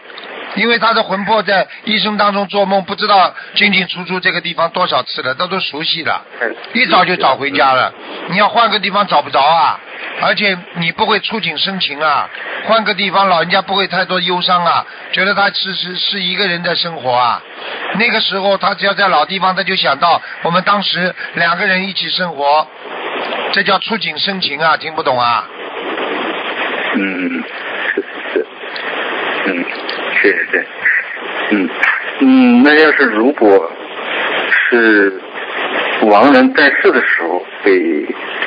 因为他的魂魄在一生当中做梦，不知道进进出出这个地方多少次了，他都熟悉了，一早就找回家了。你要换个地方找不着啊，而且你不会触景生情啊，换个地方老人家不会太多忧伤啊，觉得他是是是一个人在生活啊。那个时候他只要在老地方，他就想到我们当时两个人一起生活，这叫触景生情啊，听不懂啊？嗯，是是，嗯。对对对，嗯嗯，那要是如果是亡人在世的时候被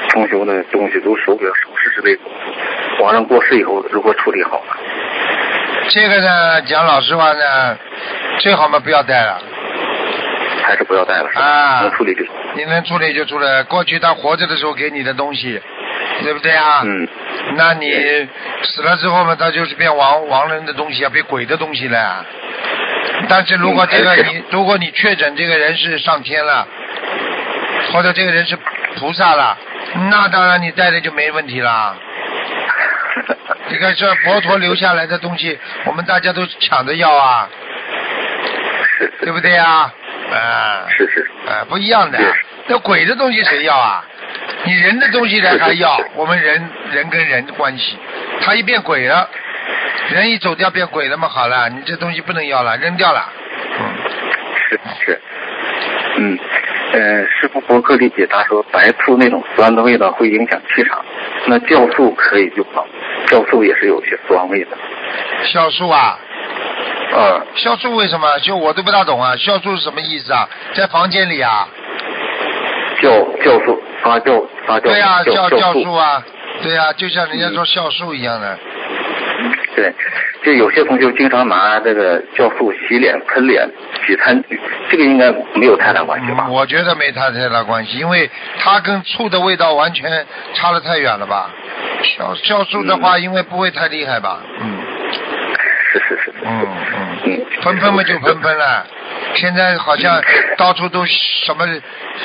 同修的东西如手表首饰之类的，亡人过世以后如何处理好呢？这个呢，讲老实话呢，最好嘛不要带了，还是不要带了，啊，能处理就你能处理就处理，过去他活着的时候给你的东西，对不对啊？嗯。那你死了之后嘛，他就是变亡亡人的东西啊，变鬼的东西了。但是如果这个你，如果你确诊这个人是上天了，或者这个人是菩萨了，那当然你带的就没问题了。你看这佛陀留下来的东西，我们大家都抢着要啊，对不对呀？啊，是是，啊，不一样的。那鬼的东西谁要啊？你人的东西人还要，我们人人跟人的关系，他一变鬼了，人一走掉变鬼了嘛，好了，你这东西不能要了，扔掉了。嗯，是是，嗯，呃，师傅博客里解答说，白醋那种酸的味道会影响气场，那酵素可以就好，酵素也是有些酸味的。酵素啊？嗯。酵素为什么？就我都不大懂啊，酵素是什么意思啊？在房间里啊？酵酵素发酵。对呀，酵酵素啊，对呀，就像人家说酵素一样的。对，就有些同学经常拿这个酵素洗脸、喷脸、洗餐具，这个应该没有太大关系吧？我觉得没太太大关系，因为它跟醋的味道完全差得太远了吧？酵酵素的话，因为不会太厉害吧？嗯。是是是。嗯嗯嗯。喷喷嘛就喷喷了。现在好像到处都什么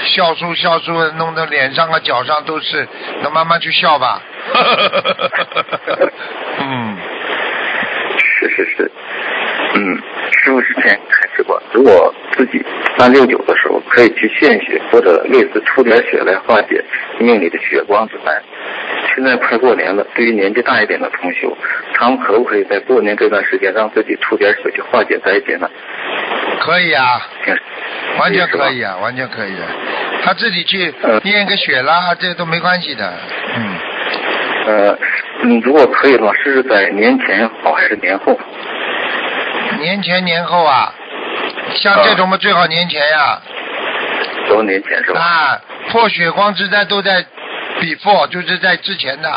笑素笑素，弄得脸上啊脚上都是，那慢慢去笑吧。嗯，是是是，嗯，师傅之前开始过，如果自己三六九的时候，可以去献血或者类似出点血来化解命里的血光之灾。现在快过年了，对于年纪大一点的同修，他们可不可以在过年这段时间让自己出点血去化解灾劫呢？可以啊，完全可以啊，完全可以啊。他自己去验个血啦，这都没关系的。嗯。呃，你，如果可以的话，是在年前好还是年后？年前年后啊，像这种嘛，最好年前呀。都年前是吧？啊，破血光之灾都在 before，就是在之前的。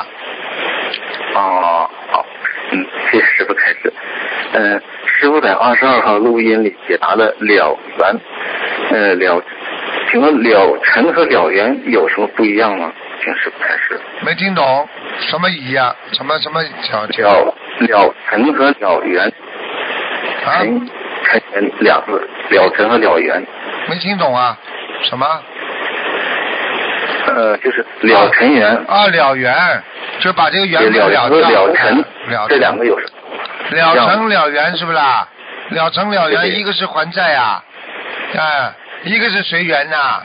哦，好，嗯，谢谢师傅开始，嗯。师傅在二十二号录音里解答了了缘，呃了，请问了尘和了缘有什么不一样吗？请师傅开始。没听懂什么乙呀？什么什么叫了了尘和了缘？啊？尘两字，了尘和了缘。没听懂啊？什么？呃，就是了尘缘。啊，了缘，就把这个缘了了掉。了尘，了这两个有什么？了尘了缘是不是？了尘了缘，一个是还债啊，啊，一个是随缘呐。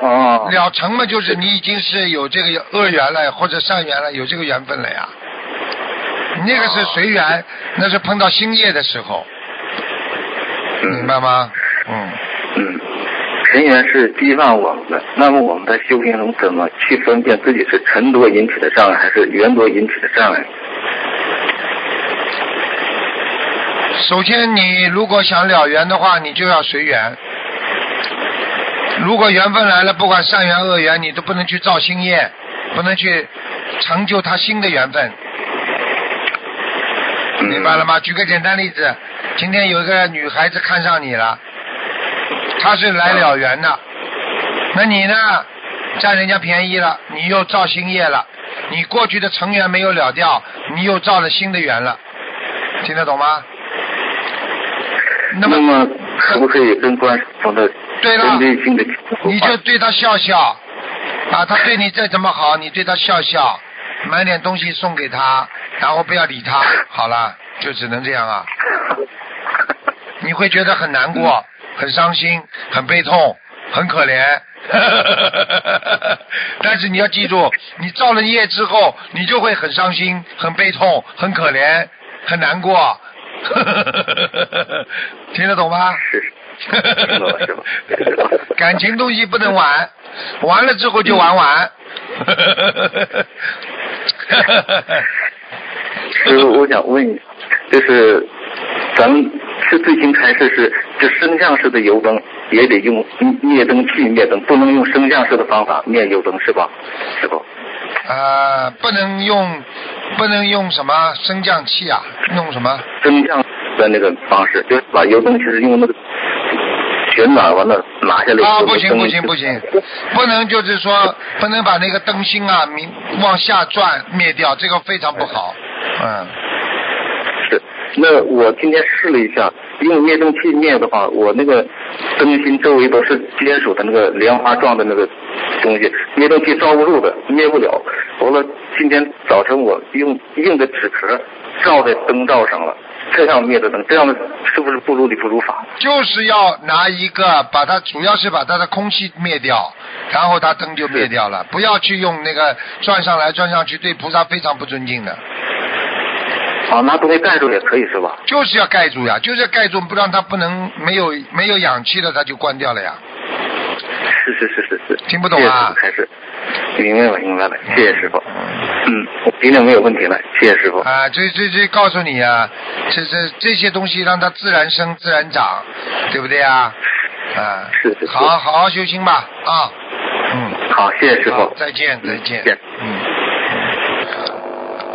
哦。了成嘛，就是你已经是有这个恶缘了，或者善缘了，有这个缘分了呀。那个是随缘，那是碰到星业的时候，明白吗？嗯。嗯。尘缘是羁绊我们的，那么我们在修行中怎么去分辨自己是尘多引起的障碍，还是缘多引起的障碍？首先，你如果想了缘的话，你就要随缘。如果缘分来了，不管善缘恶缘，你都不能去造新业，不能去成就他新的缘分。明白了吗？举个简单例子，今天有一个女孩子看上你了。她是来了缘的，那你呢？占人家便宜了，你又造新业了，你过去的成员没有了掉，你又造了新的缘了，听得懂吗？那么可不可以跟观众的对了，你就对他笑笑啊，他对你再怎么好，你对他笑笑，买点东西送给他，然后不要理他，好了，就只能这样啊。你会觉得很难过。很伤心，很悲痛，很可怜。但是你要记住，你造了业之后，你就会很伤心、很悲痛、很可怜、很难过。听得懂吗？是。感情东西不能玩，玩了之后就玩完。师傅，我想问，就是咱们。是最新开始是，这升降式的油灯也得用灭灯器灭灯，不能用升降式的方法灭油灯，是吧？是不？啊，不能用，不能用什么升降器啊？用什么？升降的那个方式，就是把油灯其实用那个旋转完了拿下来。啊，不行不行不行，不能就是说不能把那个灯芯啊，明往下转灭掉，这个非常不好，嗯。是那我今天试了一下，用灭灯器灭的话，我那个灯芯周围都是金属的那个莲花状的那个东西，灭灯器罩不住的，灭不了。完了，今天早晨我用硬的纸壳罩在灯罩上了，这样灭的灯，这样的是不是不如理不如法？就是要拿一个把它，主要是把它的空气灭掉，然后它灯就灭掉了。不要去用那个转上来转上去，对菩萨非常不尊敬的。好，拿东西盖住也可以是吧？就是要盖住呀，就是要盖住，不让它不能没有没有氧气了，它就关掉了呀。是是是是是。听不懂啊？还是，明白了明白了，谢谢师傅。嗯，今天没有问题了，谢谢师傅。啊，这这这告诉你啊，这这这些东西让它自然生自然长，对不对啊？啊。是是。好好好修心吧啊。嗯。好，谢谢师傅。再见再见。嗯。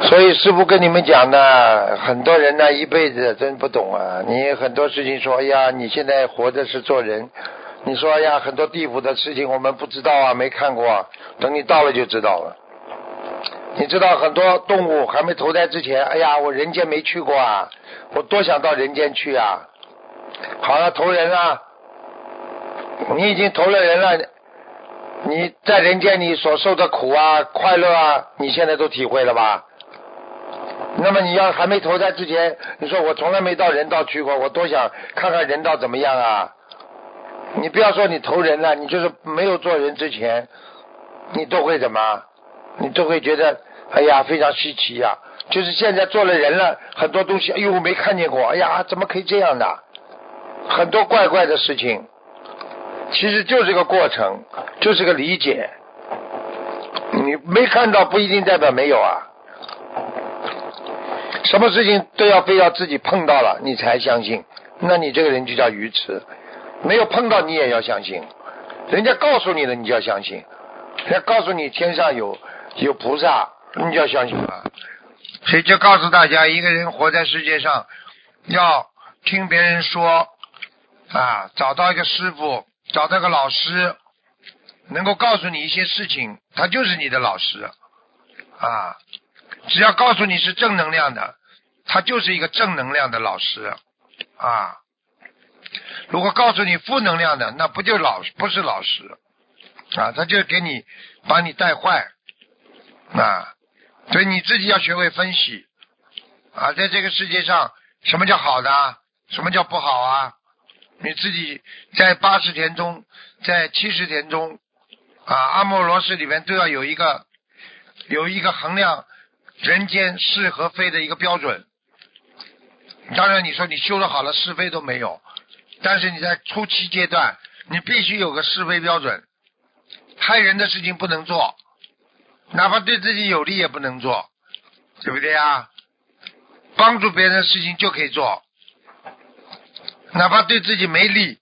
所以师傅跟你们讲呢，很多人呢一辈子真不懂啊。你很多事情说，哎呀，你现在活着是做人。你说，哎呀，很多地府的事情我们不知道啊，没看过，等你到了就知道了。你知道很多动物还没投胎之前，哎呀，我人间没去过啊，我多想到人间去啊。好了，投人了，你已经投了人了，你在人间你所受的苦啊、快乐啊，你现在都体会了吧？那么你要还没投胎之前，你说我从来没到人道去过，我多想看看人道怎么样啊！你不要说你投人了，你就是没有做人之前，你都会怎么？你都会觉得哎呀非常稀奇呀！就是现在做了人了，很多东西哎呦没看见过，哎呀怎么可以这样的？很多怪怪的事情，其实就是个过程，就是个理解。你没看到不一定代表没有啊。什么事情都要非要自己碰到了你才相信，那你这个人就叫愚痴。没有碰到你也要相信，人家告诉你了你就要相信，人家告诉你天上有有菩萨，你就要相信了。所以就告诉大家，一个人活在世界上，要听别人说啊，找到一个师傅，找到个老师，能够告诉你一些事情，他就是你的老师啊。只要告诉你是正能量的，他就是一个正能量的老师啊。如果告诉你负能量的，那不就老不是老师啊？他就给你把你带坏啊。所以你自己要学会分析啊，在这个世界上，什么叫好的，什么叫不好啊？你自己在八十田中，在七十田中啊，阿莫罗斯里面都要有一个有一个衡量人间是和非的一个标准。当然，你说你修的好了，是非都没有，但是你在初期阶段，你必须有个是非标准，害人的事情不能做，哪怕对自己有利也不能做，对不对啊？帮助别人的事情就可以做。哪怕对自己没利，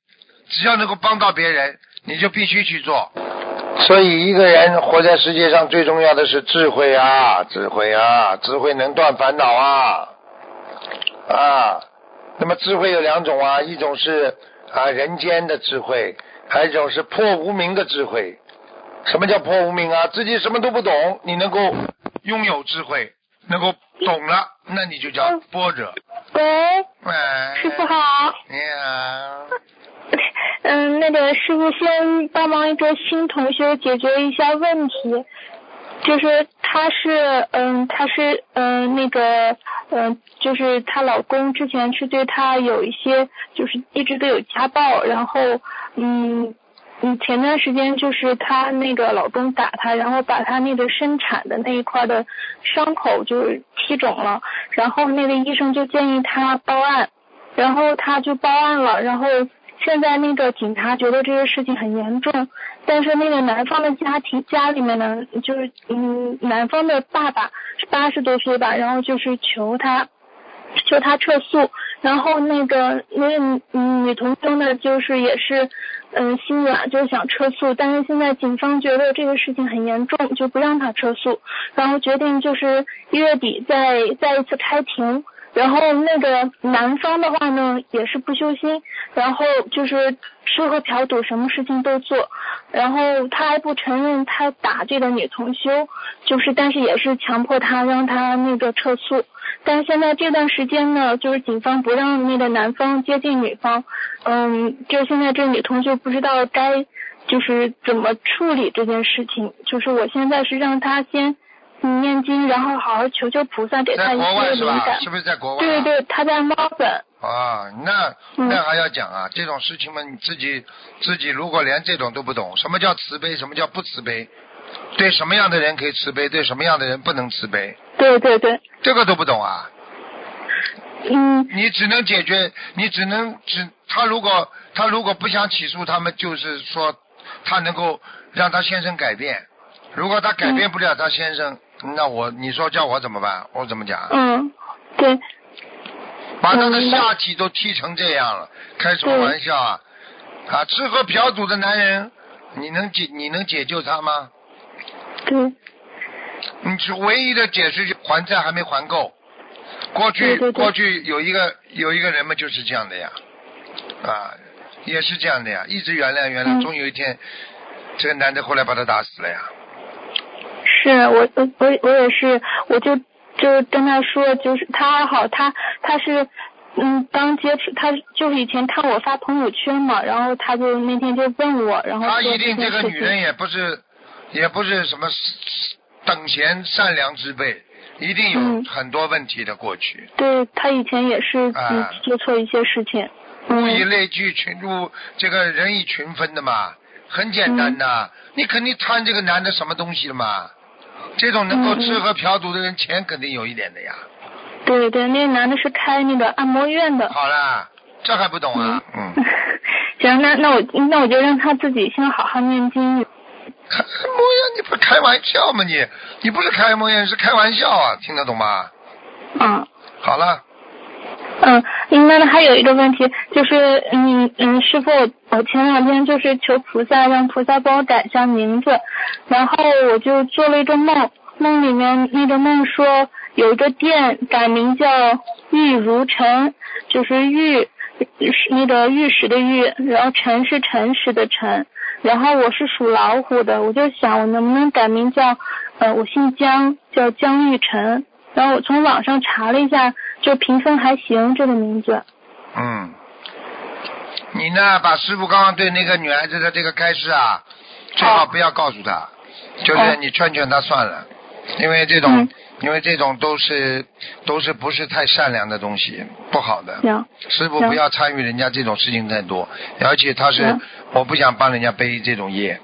只要能够帮到别人，你就必须去做。所以，一个人活在世界上最重要的是智慧啊，智慧啊，智慧能断烦恼啊啊。那么，智慧有两种啊，一种是啊人间的智慧，还有一种是破无明的智慧。什么叫破无明啊？自己什么都不懂，你能够拥有智慧，能够懂了，那你就叫波折。喂，喂，师傅好。你好。嗯，那个师傅先帮忙一个新同学解决一下问题，就是她是嗯，她是嗯那个嗯，就是她老公之前是对她有一些，就是一直都有家暴，然后嗯。嗯，前段时间就是她那个老公打她，然后把她那个生产的那一块的伤口就是踢肿了，然后那个医生就建议她报案，然后她就报案了，然后现在那个警察觉得这个事情很严重，但是那个男方的家庭家里面呢，就是嗯，男方的爸爸是八十多岁吧，然后就是求他求他撤诉，然后那个那个女同修呢，就是也是。嗯，心软就想撤诉，但是现在警方觉得这个事情很严重，就不让他撤诉，然后决定就是一月底再再一次开庭。然后那个男方的话呢，也是不修心，然后就是吃喝嫖赌，什么事情都做，然后他还不承认他打这个女同修，就是但是也是强迫他让他那个撤诉。但是现在这段时间呢，就是警方不让那个男方接近女方，嗯，就现在这女同学不知道该就是怎么处理这件事情，就是我现在是让她先念经，然后好好求求菩萨给她一些灵感。是不是在国外？对对，她在墨本。啊，那那还要讲啊，这种事情嘛，你自己自己如果连这种都不懂，什么叫慈悲，什么叫不慈悲？对什么样的人可以慈悲，对什么样的人不能慈悲？对对对，这个都不懂啊。嗯。你只能解决，你只能只他如果他如果不想起诉他们，就是说他能够让他先生改变。如果他改变不了他先生，那我你说叫我怎么办？我怎么讲？嗯，对。把他的下体都踢成这样了，开什么玩笑啊？啊，吃喝嫖赌的男人，你能解你能解救他吗？对。你是唯一的解释就，还债还没还够。过去过去有一个有一个人嘛，就是这样的呀，啊，也是这样的呀，一直原谅原谅，终有一天，这个男的后来把他打死了呀。是我我我我也是，我就就跟他说，就是他好，他他是嗯刚接触，他就是以前看我发朋友圈嘛，然后他就那天就问我，然后他一定这个女人也不是也不是什么。等闲善良之辈，一定有很多问题的过去。对他以前也是做错一些事情。物以类聚，群物这个人以群分的嘛，很简单的。你肯定贪这个男的什么东西了嘛？这种能够吃喝嫖赌的人，钱肯定有一点的呀。对对，那个男的是开那个按摩院的。好了，这还不懂啊？嗯。行，那那我那我就让他自己先好好念经。开模样，你不是开玩笑吗？你你不是开模样，是开玩笑啊！听得懂吗？嗯。好了。嗯，那还有一个问题，就是嗯嗯，师傅，我前两天就是求菩萨，让菩萨帮我改一下名字，然后我就做了一个梦，梦里面那个梦说有一个店改名叫玉如尘，就是玉是那个玉石的玉，然后尘是诚实的尘。然后我是属老虎的，我就想我能不能改名叫，呃，我姓江，叫江玉成。然后我从网上查了一下，就评分还行，这个名字。嗯。你呢？把师傅刚刚对那个女孩子的这个开示啊，最好不要告诉她，就是你劝劝她算了，因为这种，因为这种都是都是不是太善良的东西，不好的。师傅不要参与人家这种事情太多，而且他是，我不想帮人家背这种业。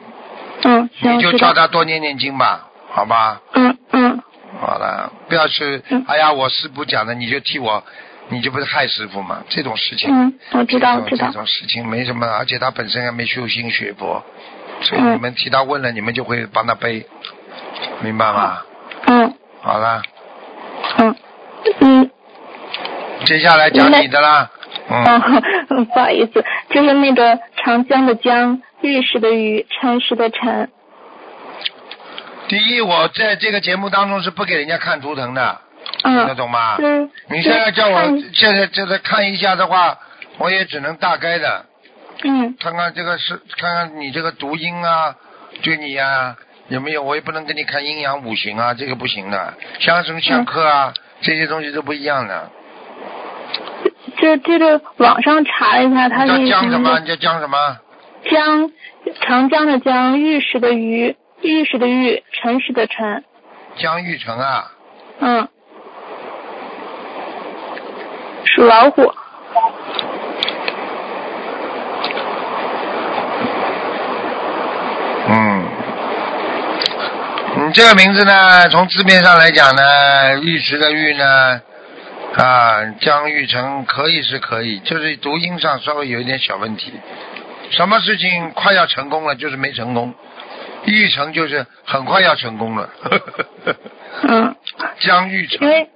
嗯，你就叫他多念念经吧，好吧？嗯嗯。好了，不要去，哎呀，我师傅讲的，你就替我。你就不是害师傅吗？这种事情，嗯，我知道，知道。这种事情没什么，而且他本身还没修心学佛，所以你们替他问了，你们就会帮他背，明白吗？嗯。好了。嗯嗯。接下来讲你的啦。嗯。哦不好意思，就是那个长江的江，玉石的玉，辰石的辰。第一，我在这个节目当中是不给人家看图腾的。听得懂吗？嗯。你现在叫我现在就是看一下的话，我也只能大概的。嗯。看看这个是，看看你这个读音啊，对你呀有没有？我也不能给你看阴阳五行啊，这个不行的。相生相克啊，这些东西都不一样的。这这个网上查了一下，它是。叫江什么？你叫江什么？江，长江的江，玉石的玉，玉石的玉，辰石的辰。江玉成啊。嗯。属老虎。嗯，你这个名字呢，从字面上来讲呢，玉石的玉呢，啊，江玉成可以是可以，就是读音上稍微有一点小问题。什么事情快要成功了，就是没成功。玉成就是很快要成功了。嗯。江玉成。因为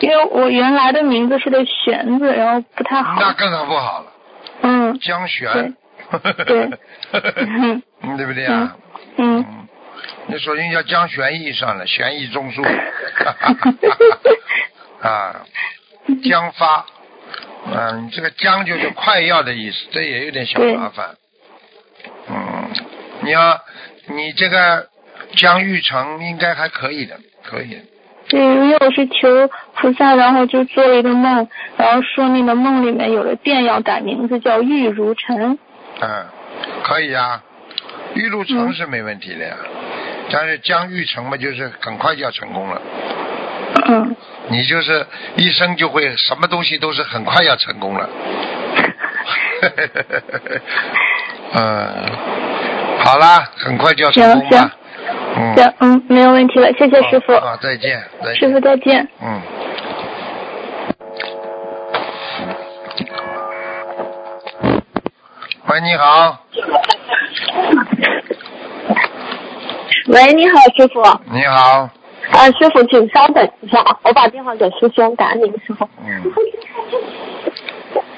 因为我原来的名字是个玄字，然后不太好。那更不好了。嗯。江玄。对。嗯。对不对啊？嗯。你首先叫江玄义算了，玄义中树。啊。江发。嗯，这个江就是快要的意思，这也有点小麻烦。嗯。你要，你这个江玉成应该还可以的，可以。对，因为我是求菩萨，然后就做了一个梦，然后说那个梦里面有了店要改名字叫玉如尘。嗯，可以啊，玉如尘是没问题的呀，但是将欲成嘛，就是很快就要成功了。嗯。你就是一生就会什么东西都是很快要成功了。嗯，好啦，很快就要成功了。行，嗯，没有问题了，谢谢师傅。啊，再见，师傅再见。嗯。喂，你好。喂，你好，师傅。你好。啊，师傅，请稍等一下，我把电话给师兄，感恩您，师傅。嗯。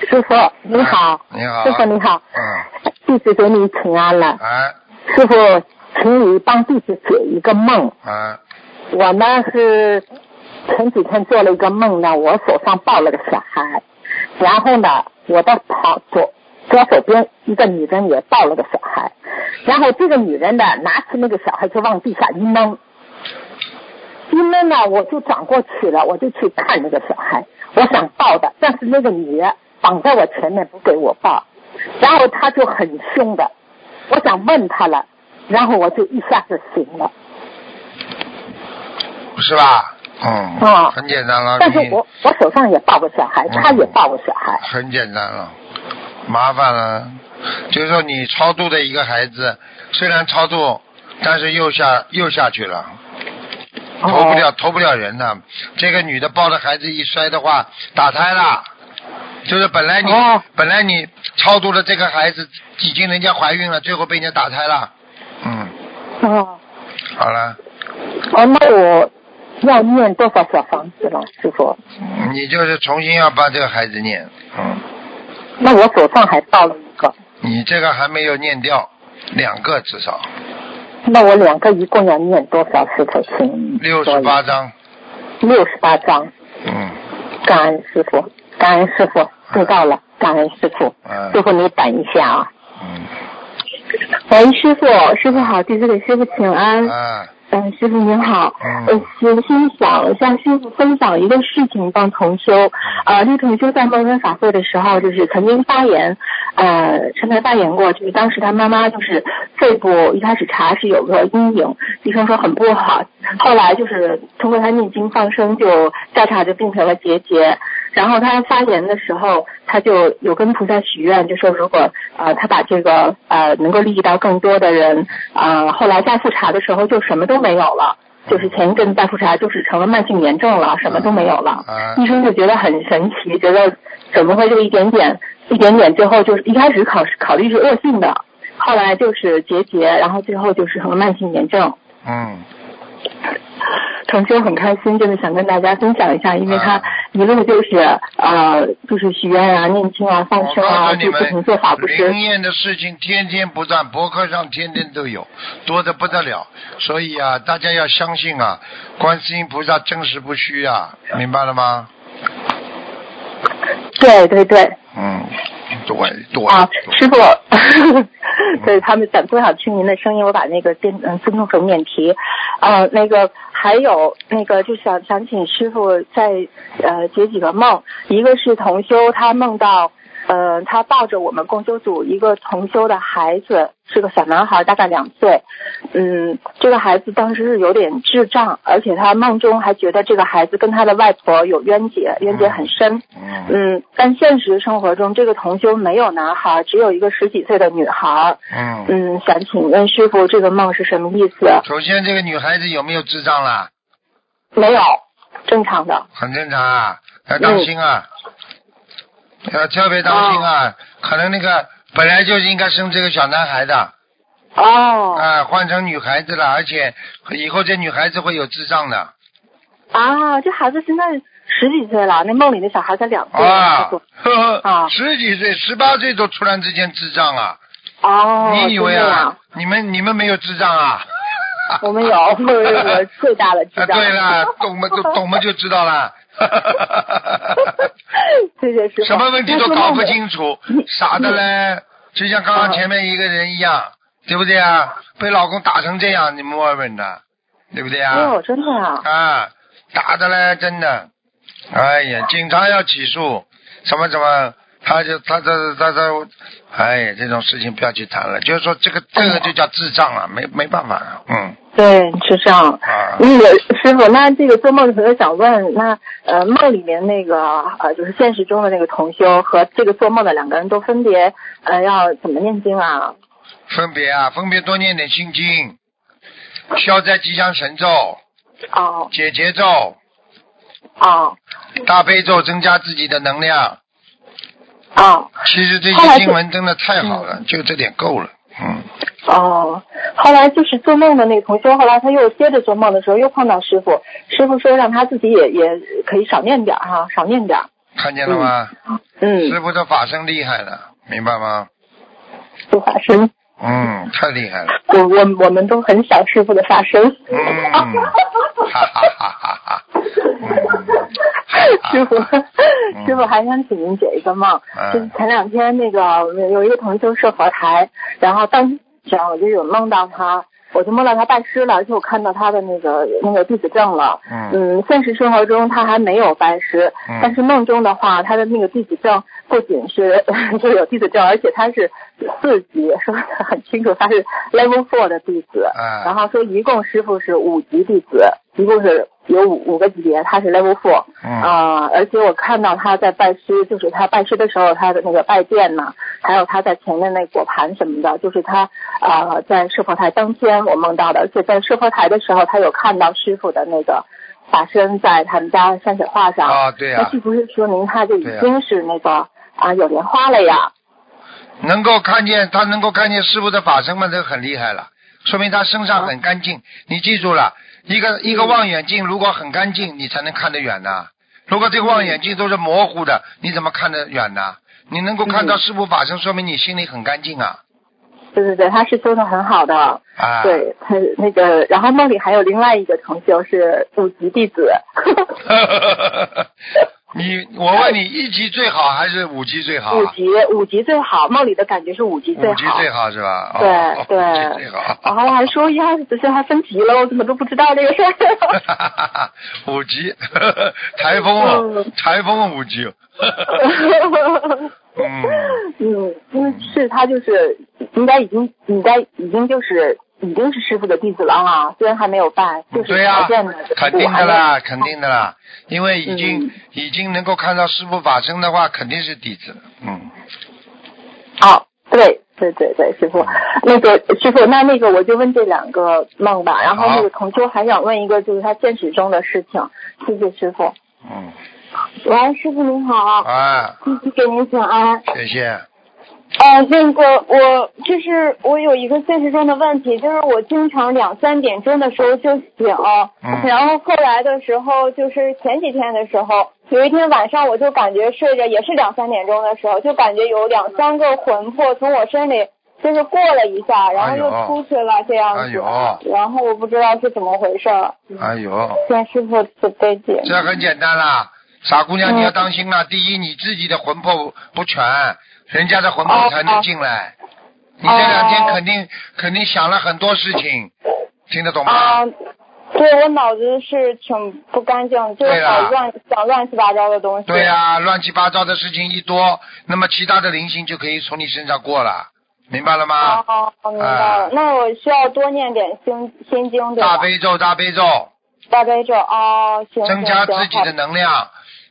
师傅你好。你好。师傅你好。嗯。弟子给你请安了。哎。师傅。请你帮弟子解一个梦。啊。我呢是前几天做了一个梦呢，我手上抱了个小孩，然后呢，我的旁左左手边一个女人也抱了个小孩，然后这个女人呢拿起那个小孩就往地下一扔，一扔呢我就转过去了，我就去看那个小孩，我想抱的，但是那个女人绑在我前面不给我抱，然后他就很凶的，我想问他了。然后我就一下子醒了，是吧？嗯，啊，很简单了。但是我我手上也抱过小孩，他也抱过小孩。很简单了，麻烦了，就是说你超度的一个孩子，虽然超度，但是又下又下去了，投不了投不了人的。这个女的抱着孩子一摔的话，打胎了，就是本来你本来你超度的这个孩子已经人家怀孕了，最后被人家打胎了。嗯。哦。好了。哦，那我要念多少小房子了，师傅？你就是重新要帮这个孩子念，嗯。那我手上还抱了一个。你这个还没有念掉，两个至少。那我两个一共要念多少，次才行。六十八章。六十八章。嗯。感恩师傅，感恩师傅，知道了，感恩师傅。嗯。师傅，你等一下啊。嗯。喂，师傅，师傅好，弟子给师傅请安。啊。嗯，师傅您好，我先先想向师傅分享一个事情，帮同修。啊，那同修在蒙恩法会的时候，就是曾经发言，呃，前台发言过，就是当时他妈妈就是肺部一开始查是有个阴影，医生说很不好，后来就是通过他念经放生，就调查就变成了结节。然后他发言的时候，他就有跟菩萨许愿，就说如果呃他把这个呃能够利益到更多的人，啊后来再复查的时候就什么都没有了，就是前一阵再复查就是成了慢性炎症了，什么都没有了。医生就觉得很神奇，觉得怎么会就一点点一点点，最后就是一开始考考虑是恶性的，后来就是结节，然后最后就是成了慢性炎症。嗯。同修很开心，就是想跟大家分享一下，因为他一路就是呃，就是许愿啊、念经啊、放生啊，就不停做法不是。灵验的事情天天不断，博客上天天都有，多的不得了。所以啊，大家要相信啊，观世音菩萨真实不虚啊，明白了吗？对对对。嗯，对对。啊，师傅，对他们想多想听您的声音，我把那个电嗯自动手免提。呃，那个还有那个，就想想请师傅再呃解几个梦。一个是同修，他梦到呃他抱着我们共修组一个同修的孩子，是个小男孩，大概两岁。嗯，这个孩子当时是有点智障，而且他梦中还觉得这个孩子跟他的外婆有冤结，冤结很深。嗯，但现实生活中这个同修没有男孩，只有一个十几岁的女孩。嗯嗯，想请问师傅，这个梦是什么意思？首先，这个女孩子有没有智障啦？没有，正常的。很正常啊，要当心啊，要特别当心啊，可能那个本来就应该生这个小男孩的。哦。啊，换成女孩子了，而且以后这女孩子会有智障的。啊，这孩子现在。十几岁了，那梦里的小孩才两岁。啊，啊，十几岁、十八岁都突然之间智障了。哦，你以为啊？你们你们没有智障啊？我们有，最大的智障。对了，懂么懂么就知道了。谢谢师傅。什么问题都搞不清楚，傻的嘞，就像刚刚前面一个人一样，对不对啊？被老公打成这样，你们问问的，对不对啊？哦，真的啊。啊，打的嘞，真的。哎呀，警察要起诉，什么什么，他就他他他他，哎，这种事情不要去谈了。就是说，这个这个就叫智障啊，没没办法，嗯。对，智障。啊。那个师傅，那这个做梦的朋友想问，那呃梦里面那个呃就是现实中的那个同修和这个做梦的两个人都分别呃要怎么念经啊？分别啊，分别多念点心经，消灾吉祥神咒。哦。解节奏。哦，大悲咒增加自己的能量。哦，其实这些经文真的太好了，就这点够了。嗯。哦，后来就是做梦的那个同学，后来他又接着做梦的时候，又碰到师傅，师傅说让他自己也也可以少念点哈，少念点。看见了吗？嗯。师傅的法身厉害了，明白吗？做法身。嗯，太厉害了。我我我们都很想师傅的法身。嗯。哈哈哈哈哈。师傅，师傅还想请您解一个梦，就是前两天那个有一个同修设佛台，然后当天我就有梦到他，我就梦到他拜师了，而且我看到他的那个那个弟子证了。嗯。现实生活中他还没有拜师，但是梦中的话，他的那个弟子证不仅是 就有弟子证，而且他是四级，说的很清楚，他是 level four 的弟子。然后说一共师傅是五级弟子，一共是。有五五个级别，他是 level four，啊，而且我看到他在拜师，就是他拜师的时候，他的那个拜殿呢，还有他在前面那果盘什么的，就是他啊在设佛台当天我梦到的，而且在设佛台的时候，他有看到师傅的那个法身在他们家山水画上，啊对呀，那是不是说明他就已经是那个啊有莲花了呀？能够看见他能够看见师傅的法身嘛，这个很厉害了，说明他身上很干净，你记住了。一个一个望远镜如果很干净，你才能看得远呢。如果这个望远镜都是模糊的，你怎么看得远呢？你能够看到师傅法身，说明你心里很干净啊。对对对，他是修的很好的。啊。对他那个，然后梦里还有另外一个同修是五级弟子。你我问你，一级最好还是五级最好？五级，五级最好。梦里的感觉是五级最好。五级最好是吧？对对。最好。然后我还说呀，这是还分级了，我怎么都不知道这个事儿。五级，台风，台风五级。嗯嗯，因为是他就是应该已经应该已经就是已经是师傅的弟子了啊，虽然还没有拜，就是条件的肯定的啦，肯定的啦，因为已经已经能够看到师傅法身的话，肯定是弟子。嗯。哦，对对对对，师傅，那个师傅，那那个我就问这两个梦吧，然后那个同修还想问一个，就是他现实中的事情，谢谢师傅。嗯。喂，师傅您好。哎。给您请安。谢谢。呃，那个我就是我有一个现实中的问题，就是我经常两三点钟的时候就醒，然后后来的时候就是前几天的时候，有一天晚上我就感觉睡着也是两三点钟的时候，就感觉有两三个魂魄从我身里就是过了一下，然后又出去了这样子，然后我不知道是怎么回事。哎呦。见师傅慈悲解。这很简单啦。傻姑娘，你要当心啦。第一，你自己的魂魄不全，人家的魂魄才能进来。你这两天肯定肯定想了很多事情，听得懂吗？啊，对我脑子是挺不干净，就是想乱想乱七八糟的东西。对呀，乱七八糟的事情一多，那么其他的灵性就可以从你身上过了，明白了吗？哦，明白了。那我需要多念点心心经对吧？大悲咒，大悲咒。大悲咒哦，行增加自己的能量。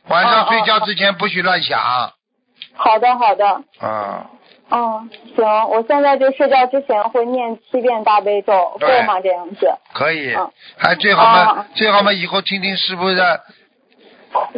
晚上睡觉之前不许乱想。好的，好的。嗯。嗯，行，我现在就睡觉之前会念七遍大悲咒，够吗？这样子。可以。还最好嘛，最好嘛，以后听听师傅的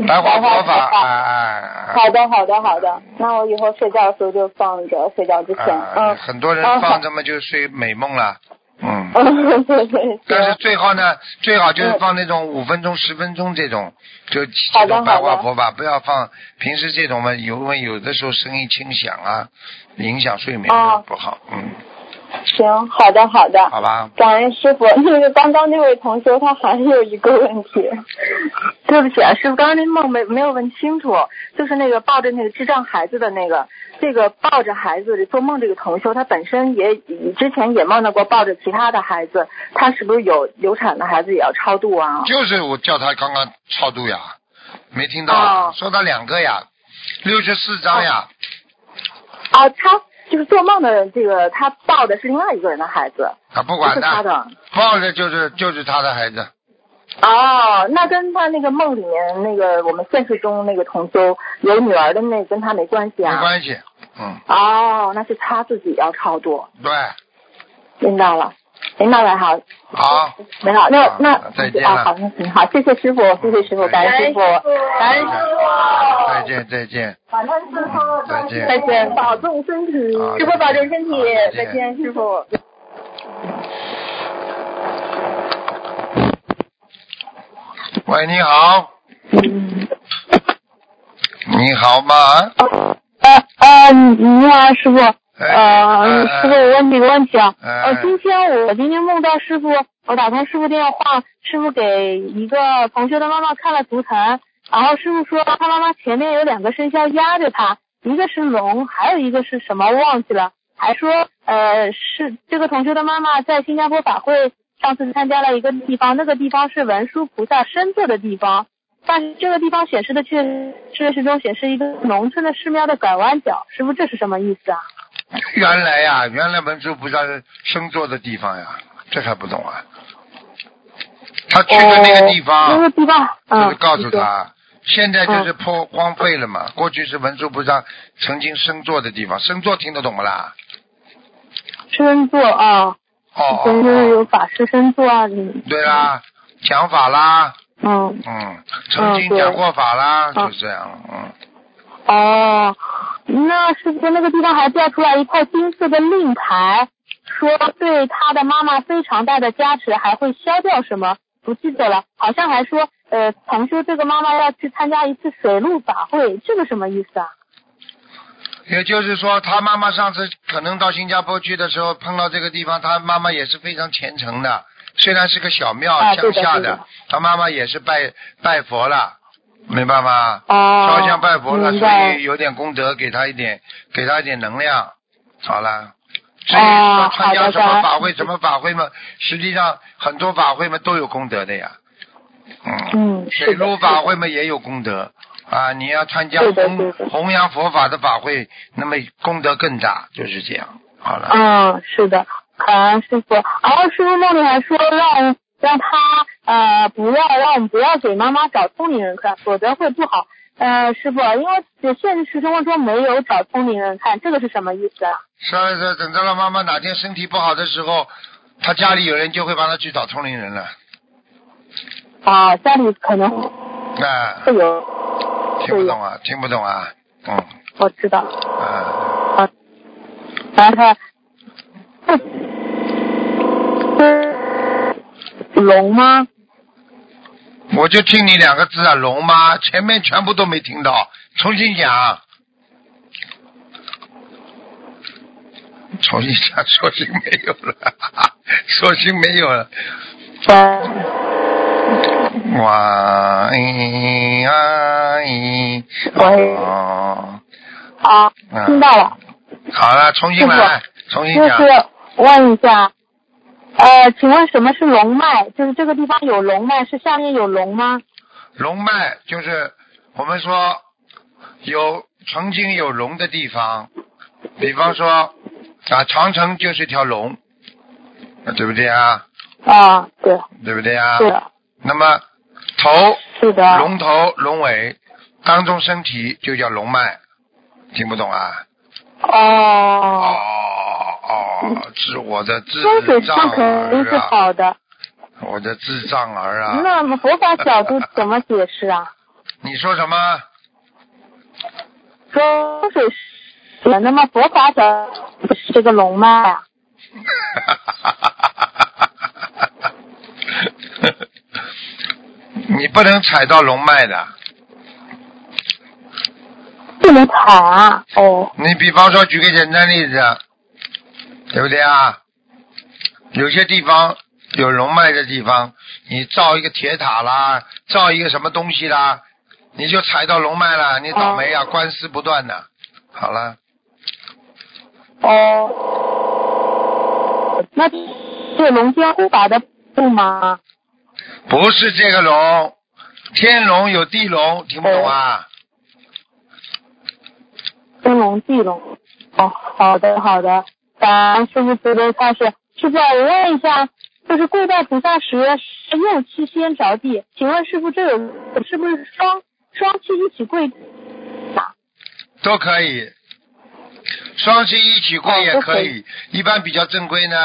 白话佛法。哎好的，好的，好的。那我以后睡觉的时候就放着，睡觉之前。嗯。很多人放着嘛，就睡美梦了。嗯，但是最好呢，最好就是放那种五分钟、十分钟这种，就这种白话佛法，不要放平时这种嘛，因为有的时候声音轻响啊，影响睡眠不好，嗯。行，好的，好的，好吧。感恩师傅。那个刚刚那位同学他还有一个问题，对不起啊，师傅，刚刚那梦没没有问清楚，就是那个抱着那个智障孩子的那个，这个抱着孩子做梦这个同修，他本身也之前也梦到过抱着其他的孩子，他是不是有流产的孩子也要超度啊？就是我叫他刚刚超度呀，没听到，说他两个呀，六十四张呀。啊，他。就是做梦的这个，他抱的是另外一个人的孩子，他不管他的，抱的就是就是他的孩子。哦，那跟他那个梦里面那个我们现实中那个同修有女儿的那跟他没关系啊？没关系，嗯。哦，那是他自己要超度。对。听到了。明白了，好，好，没好，那那再见啊，好，那行，好，谢谢师傅，谢谢师傅，感恩师傅，感恩师傅，再见再见，感恩师傅，再见再见，保重身体，师傅保重身体，再见。师傅。喂，你好，你好吗？呃呃，你好，师傅。呃，师傅，我问你个问题啊。呃，今天我今天梦到师傅，我打通师傅电话，师傅给一个同学的妈妈看了图腾，然后师傅说他妈妈前面有两个生肖压着他，一个是龙，还有一个是什么忘记了，还说呃是这个同学的妈妈在新加坡法会上次参加了一个地方，那个地方是文殊菩萨身坐的地方，但是这个地方显示的却现实中显示一个农村的寺庙的拐弯角，师傅这是什么意思啊？原来呀，原来文殊菩萨生坐的地方呀，这还不懂啊？他去的那个地方，那个地方，就是告诉他，现在就是破荒废了嘛。过去是文殊菩萨曾经生坐的地方，生坐听得懂不啦？生坐啊，哦，就是有法师生坐啊。你对啦，讲法啦。嗯。嗯，曾经讲过法啦，就这样，嗯。哦。那是不是那个地方还掉出来一块金色的令牌，说对他的妈妈非常大的加持，还会消掉什么？不记得了，好像还说，呃，同修这个妈妈要去参加一次水陆法会，这个什么意思啊？也就是说，他妈妈上次可能到新加坡去的时候碰到这个地方，他妈妈也是非常虔诚的，虽然是个小庙乡下的，他妈妈也是拜拜佛了。明白吗？哦。烧香拜佛了，所以有点功德，给他一点，给他一点能量，好了。至于说参加什么法会，什么法会嘛，实际上很多法会嘛都有功德的呀。嗯。水陆法会嘛也有功德啊！你要参加弘弘扬佛法的法会，那么功德更大，就是这样。好了。嗯，是的，感恩师傅。然后师傅梦里还说让让他呃不要让我们不要给妈妈找聪明人看，否则会不好。呃，师傅，因为现实生活中没有找聪明人看，这个是什么意思啊？是啊，是等到了妈妈哪天身体不好的时候，他家里有人就会帮他去找聪明人了。啊，家里可能啊会有。听不懂啊？听不懂啊？嗯。我知道。啊。啊。然后。龙吗？我就听你两个字啊，龙吗？前面全部都没听到，重新讲。重新讲，索性没有了，索性没有了。哇咦啊咦哦。好，听到了。好了，重新来，重新讲。就是问一下。呃，请问什么是龙脉？就是这个地方有龙脉，是下面有龙吗？龙脉就是我们说有曾经有龙的地方，比方说啊，长城就是一条龙，对不对啊？啊，对。对不对啊？对。那么头是的，龙头龙尾当中身体就叫龙脉，听不懂啊？哦。哦，是我的智障儿啊！我的智障儿啊！那么佛法角度怎么解释啊？你说什么？风水是那么佛法角是这个龙脉啊？你不能踩到龙脉的。不能踩啊！哦。你比方说，举个简单例子。对不对啊？有些地方有龙脉的地方，你造一个铁塔啦，造一个什么东西啦，你就踩到龙脉了，你倒霉啊，官司不断的。好了。哦，那这龙天护法的不吗？不是这个龙，天龙有地龙，听不懂啊？天龙地龙，哦，好的好的。感师傅慈悲开始，师傅，我问一下，就是跪拜菩萨时右膝先着地，请问师傅这有是不是双双膝一起跪？都可以，双膝一起跪也可以，一般比较正规呢。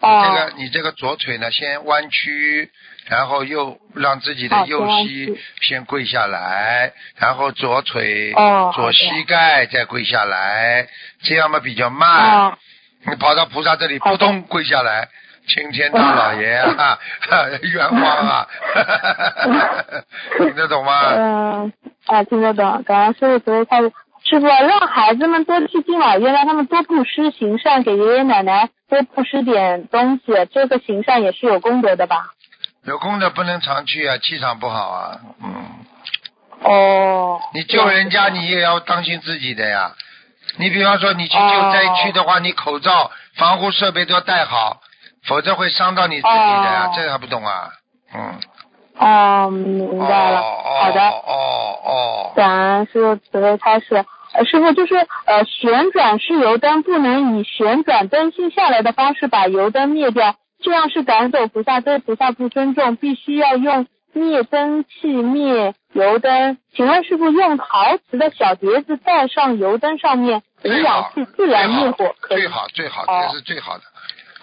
这个你这个左腿呢先弯曲，然后右让自己的右膝先跪下来，然后左腿左膝盖再跪下来，这样嘛比较慢。你跑到菩萨这里，扑通跪下来，青天大老爷啊，冤枉啊，听得懂吗？嗯，啊，听得懂。刚刚师傅说他师傅让孩子们多去敬老院，让他们多布施行善，给爷爷奶奶多布施点东西，这个行善也是有功德的吧？有功德不能常去啊，气场不好啊，嗯。哦。你救人家，你也要当心自己的呀。你比方说，你去救灾区的话，你口罩、防护设备都要戴好，否则会伤到你自己的呀。这还不懂啊？嗯。哦，明白了。好的。哦哦。感恩师傅慈悲开示。呃，师傅就是呃，旋转式油灯不能以旋转灯芯下来的方式把油灯灭掉，这样是赶走菩萨，对菩萨不尊重，必须要用灭灯器灭。油灯，请问师傅用陶瓷的小碟子盖上油灯上面，有氧气自然灭火，可以。最好最好，这是最好的。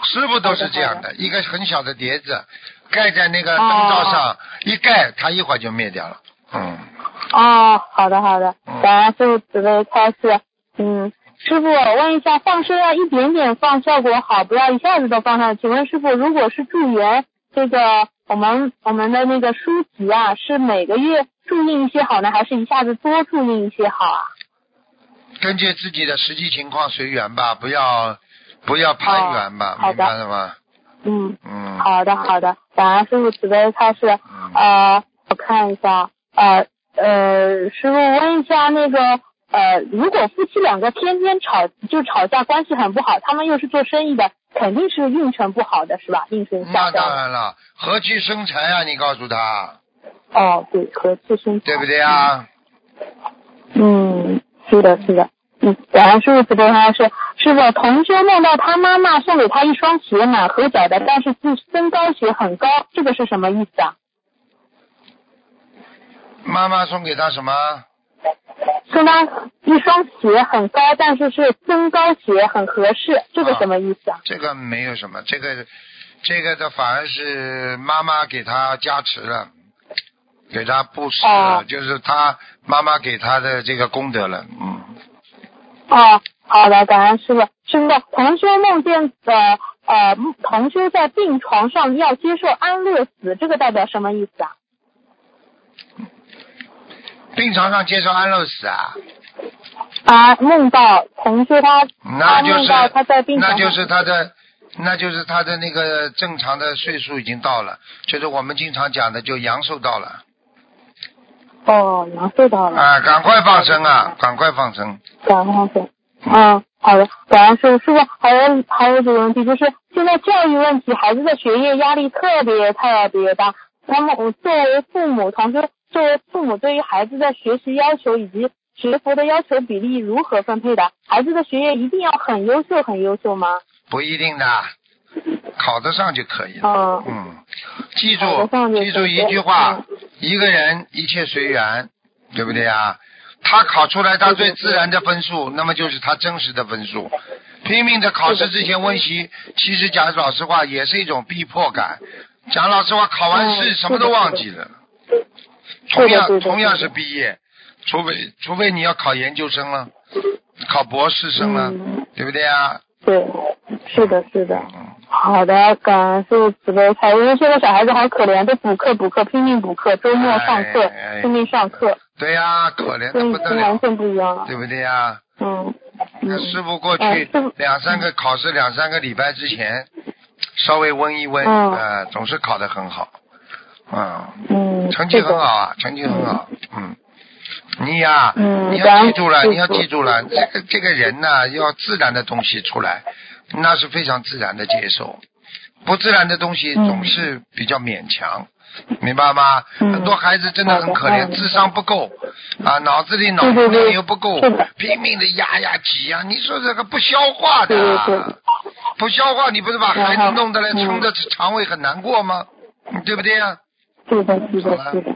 师傅都是这样的，一个很小的碟子盖在那个灯罩上，一盖它一会儿就灭掉了。嗯。哦，好的好的，感恩师傅慈悲开示。嗯，师傅，我问一下，放生要一点点放效果好，不要一下子都放上。请问师傅，如果是助缘这个我们我们的那个书籍啊，是每个月。注印一些好呢，还是一下子多注印一些好啊？根据自己的实际情况随缘吧，不要不要攀缘吧，明白了吗？嗯嗯，好的好的，感恩师傅慈悲开示。呃，我看一下，呃呃，师傅问一下那个呃，如果夫妻两个天天吵就吵架，关系很不好，他们又是做生意的，肯定是运程不好的，是吧？运程下降。那当然了，和气生财啊！你告诉他。哦，对，和气生财。对不对啊？嗯，是的，是的。嗯，然后师傅慈悲，他是师傅同修梦到他妈妈送给他一双鞋，满合脚的，但是是增高鞋很高，这个是什么意思啊？妈妈送给他什么？送他一双鞋很高，但是是增高鞋很合适，这个什么意思啊？这个没有什么，这个这个的反而是妈妈给他加持了，给他布施了，就是他妈妈给他的这个功德了，嗯。哦，好的，感恩师傅。师傅，同修梦见的呃，同修在病床上要接受安乐死，这个代表什么意思啊？病床上接受安乐死啊？啊，梦到同事他，那就是他在病床那就是他的，那就是他的那个正常的岁数已经到了，就是我们经常讲的，就阳寿到了。哦，阳寿到了。啊，赶快放生啊！赶快放生。赶快放生。嗯，好的。感恩师傅，师傅还有还有几个问题，就是现在教育问题，孩子的学业压力特别特别大。那么我作为父母，同时作为父母，对于孩子的学习要求以及学佛的要求比例如何分配的？孩子的学业一定要很优秀很优秀吗？不一定的，考得上就可以了。嗯，记住记住一句话：一个人一切随缘，对不对啊？他考出来他最自然的分数，那么就是他真实的分数。拼命的考试之前温习，其实讲老实话也是一种逼迫感。讲老实话，考完试什么都忘记了。同样同样是毕业，除非除非你要考研究生了，考博士生了，对不对啊？对，是的，是的。好的，感恩师傅慈悲。因为现在小孩子好可怜，都补课补课，拼命补课，周末上课，拼命上课。对呀，可怜的不得了。完全不一样了。对不对呀？嗯。那师傅过去两三个考试，两三个礼拜之前。稍微温一温，呃，总是考得很好，嗯，成绩很好啊，成绩很好，嗯，你呀，你要记住了，你要记住了，这个这个人呢，要自然的东西出来，那是非常自然的接受，不自然的东西总是比较勉强，明白吗？很多孩子真的很可怜，智商不够，啊，脑子里脑容量又不够，拼命的压呀挤呀，你说这个不消化的。不消化，你不是把孩子弄得来撑着肠胃很难过吗？对不对呀？是的，是的，是的。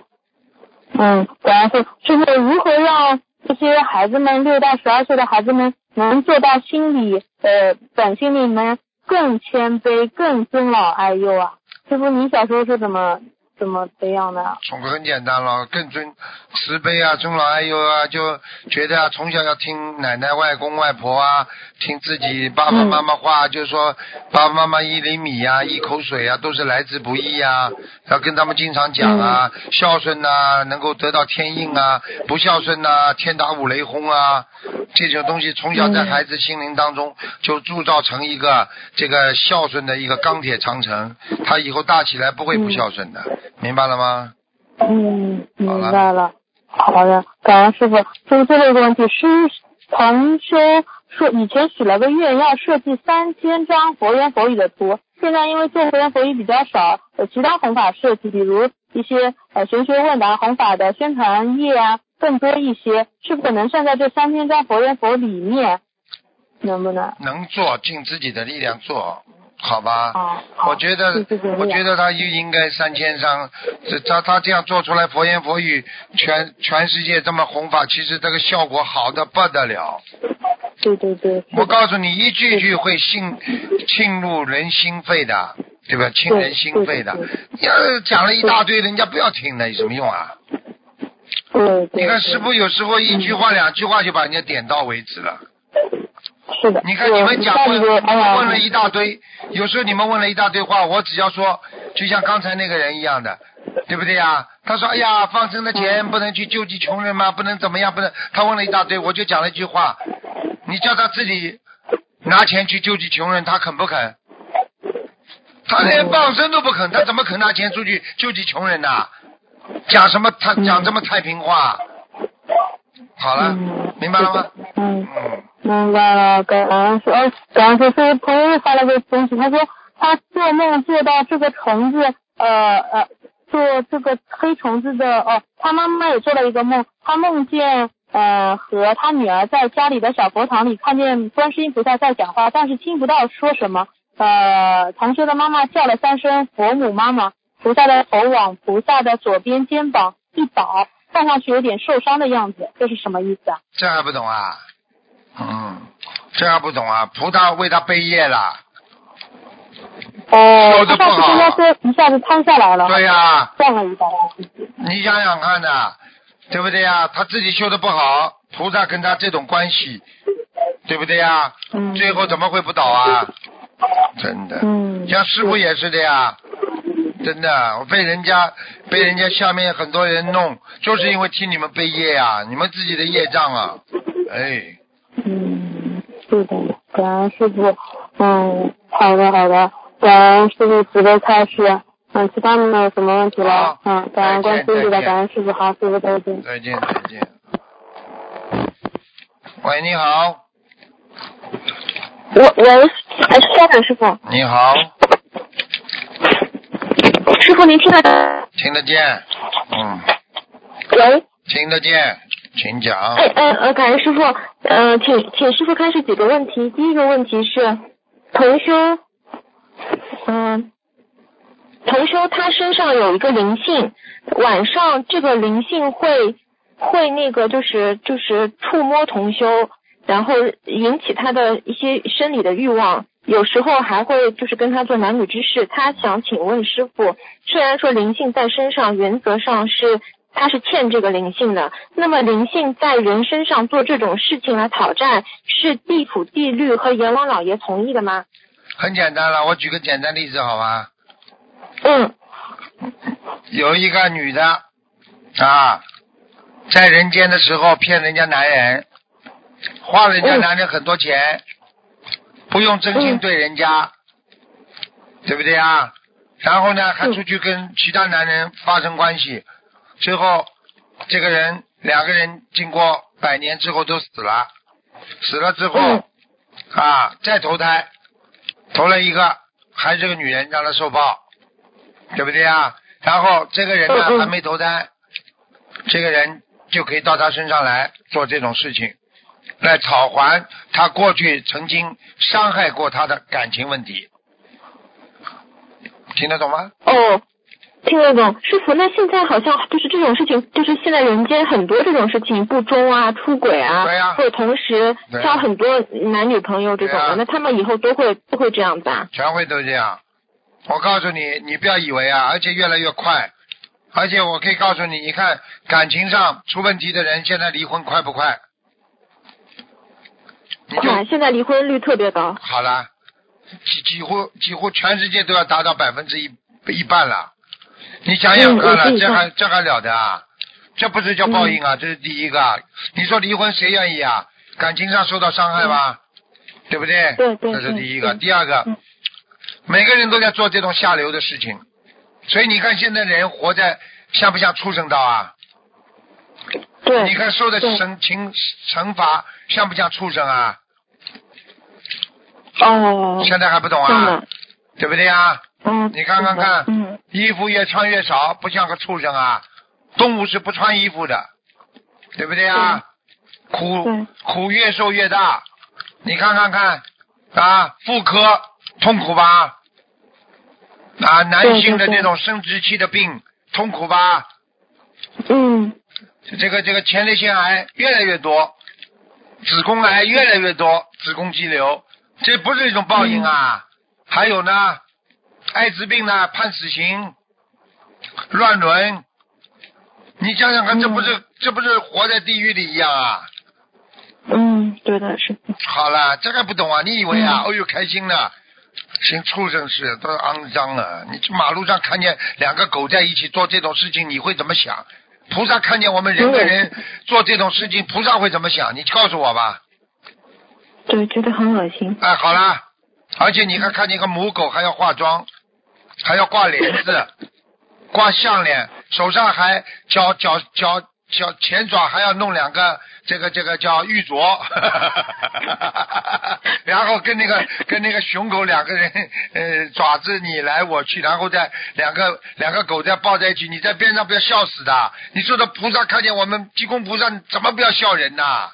嗯，然后就是如何让这些孩子们六到十二岁的孩子们能做到心里呃本心里面更谦卑、更尊老爱幼啊？师傅，你小时候是怎么？怎么培养的？从很简单了，更尊慈悲啊，尊老爱幼啊，就觉得啊，从小要听奶奶、外公、外婆啊，听自己爸爸妈妈话，就是说爸爸妈妈一厘米呀，一口水啊，都是来之不易啊，要跟他们经常讲啊，孝顺呐，能够得到天应啊，不孝顺呐，天打五雷轰啊，这种东西从小在孩子心灵当中就铸造成一个这个孝顺的一个钢铁长城，他以后大起来不会不孝顺的。明白了吗？嗯，明白了。好的，感恩师傅。就是最后一个问题，师同修说以前许了个愿，要设计三千张佛言佛语的图。现在因为做佛言佛语比较少，有其他弘法设计，比如一些呃玄学问答弘法的宣传页啊，更多一些，是不是能算在这三千张佛言佛里面？能不能？能做，尽自己的力量做。好吧，我觉得，我觉得他就应该三千张，这他他这样做出来佛言佛语，全全世界这么弘法，其实这个效果好的不得了。对对对。我告诉你，一句句会沁沁入人心肺的，对吧？沁人心肺的。你要讲了一大堆，人家不要听的，有什么用啊？你看师傅有时候一句话两句话就把人家点到为止了。是的，你看你们讲问问了一大堆，有时候你们问了一大堆话，我只要说，就像刚才那个人一样的，对不对呀？他说：“哎呀，放生的钱不能去救济穷人吗？不能怎么样？不能。”他问了一大堆，我就讲了一句话：你叫他自己拿钱去救济穷人，他肯不肯？他连放生都不肯，他怎么肯拿钱出去救济穷人呢？讲什么太讲这么太平话？好了，明白了吗？嗯，明白了。刚刚说，刚刚说是朋友发了个东西，他说他做梦做到这个虫子，呃呃，做这个黑虫子的哦，他妈妈也做了一个梦，他梦见呃和他女儿在家里的小佛堂里看见观世音菩萨在讲话，但是听不到说什么。呃，同学的妈妈叫了三声佛母妈妈，菩萨的头往菩萨的左边肩膀一倒。看上去有点受伤的样子，这是什么意思啊？这还不懂啊？嗯，这还不懂啊？菩萨为他背业了。哦，修的不好。应该是一下子瘫下来了。对呀。撞了一下。你想想看呐，对不对呀？他自己修的不好，菩萨跟他这种关系，对不对呀？嗯。最后怎么会不倒啊？真的。嗯。像师傅也是的呀。真的，我被人家被人家下面很多人弄，就是因为替你们背业啊，你们自己的业障啊，哎。嗯，是的，感恩师傅。嗯，好的好的，感恩师傅慈悲开示。嗯，其他没有什么问题了。嗯，感恩关心，的感恩师傅，好，师傅再见。再见再见。喂，你好。喂喂，哎，校长师傅。你好。师傅，您听得听得见？嗯。喂。听得见，请讲。哎哎呃，感恩师傅，呃，请请师傅开始几个问题。第一个问题是，同修，嗯，同修他身上有一个灵性，晚上这个灵性会会那个就是就是触摸同修，然后引起他的一些生理的欲望。有时候还会就是跟他做男女之事，他想请问师傅，虽然说灵性在身上，原则上是他是欠这个灵性的，那么灵性在人身上做这种事情来讨债，是地府地律和阎王老爷同意的吗？很简单了，我举个简单例子好吗？嗯。有一个女的啊，在人间的时候骗人家男人，花人家男人很多钱。不用真心对人家，对不对啊？然后呢，还出去跟其他男人发生关系，最后这个人两个人经过百年之后都死了，死了之后啊，再投胎，投了一个还是个女人让他受报，对不对啊？然后这个人呢还没投胎，这个人就可以到他身上来做这种事情。来讨还他过去曾经伤害过他的感情问题，听得懂吗？哦，听得懂。师傅，那现在好像就是这种事情，就是现在人间很多这种事情，不忠啊、出轨啊，或者同时交很多男女朋友这种的，那他们以后都会都会这样子啊？全会都这样。我告诉你，你不要以为啊，而且越来越快，而且我可以告诉你，你看感情上出问题的人，现在离婚快不快？快，现在离婚率特别高。好了，几几乎几乎全世界都要达到百分之一一半了。你想想看了，这还这还了得啊？这不是叫报应啊？这是第一个。你说离婚谁愿意啊？感情上受到伤害吧？对不对？对对。这是第一个，第二个，每个人都在做这种下流的事情，所以你看现在人活在像不像畜生道啊？对。你看受的惩惩惩罚像不像畜生啊？哦，现在还不懂啊？对不对呀？嗯。你看看看，嗯，衣服越穿越少，不像个畜生啊！动物是不穿衣服的，对不对啊？苦苦越受越大，你看看看啊，妇科痛苦吧？啊，男性的那种生殖器的病痛苦吧？嗯。这个这个前列腺癌越来越多，子宫癌越来越多，子宫肌瘤。这不是一种报应啊！还有呢，艾滋病呢，判死刑，乱伦，你想想看，这不是这不是活在地狱里一样啊？嗯，对的，是。好了，这个不懂啊？你以为啊？哦呦，开心呢，行畜生事，都肮脏了。你去马路上看见两个狗在一起做这种事情，你会怎么想？菩萨看见我们人跟人做这种事情，菩萨会怎么想？你告诉我吧。对，觉得很恶心。哎，好啦，而且你还看见一个母狗还要化妆，还要挂帘子，挂项链，手上还脚脚脚脚前爪还要弄两个这个这个叫玉镯，然后跟那个跟那个熊狗两个人呃爪子你来我去，然后再两个两个狗再抱在一起，你在边上不要笑死的。你说的菩萨看见我们济公菩萨怎么不要笑人呐？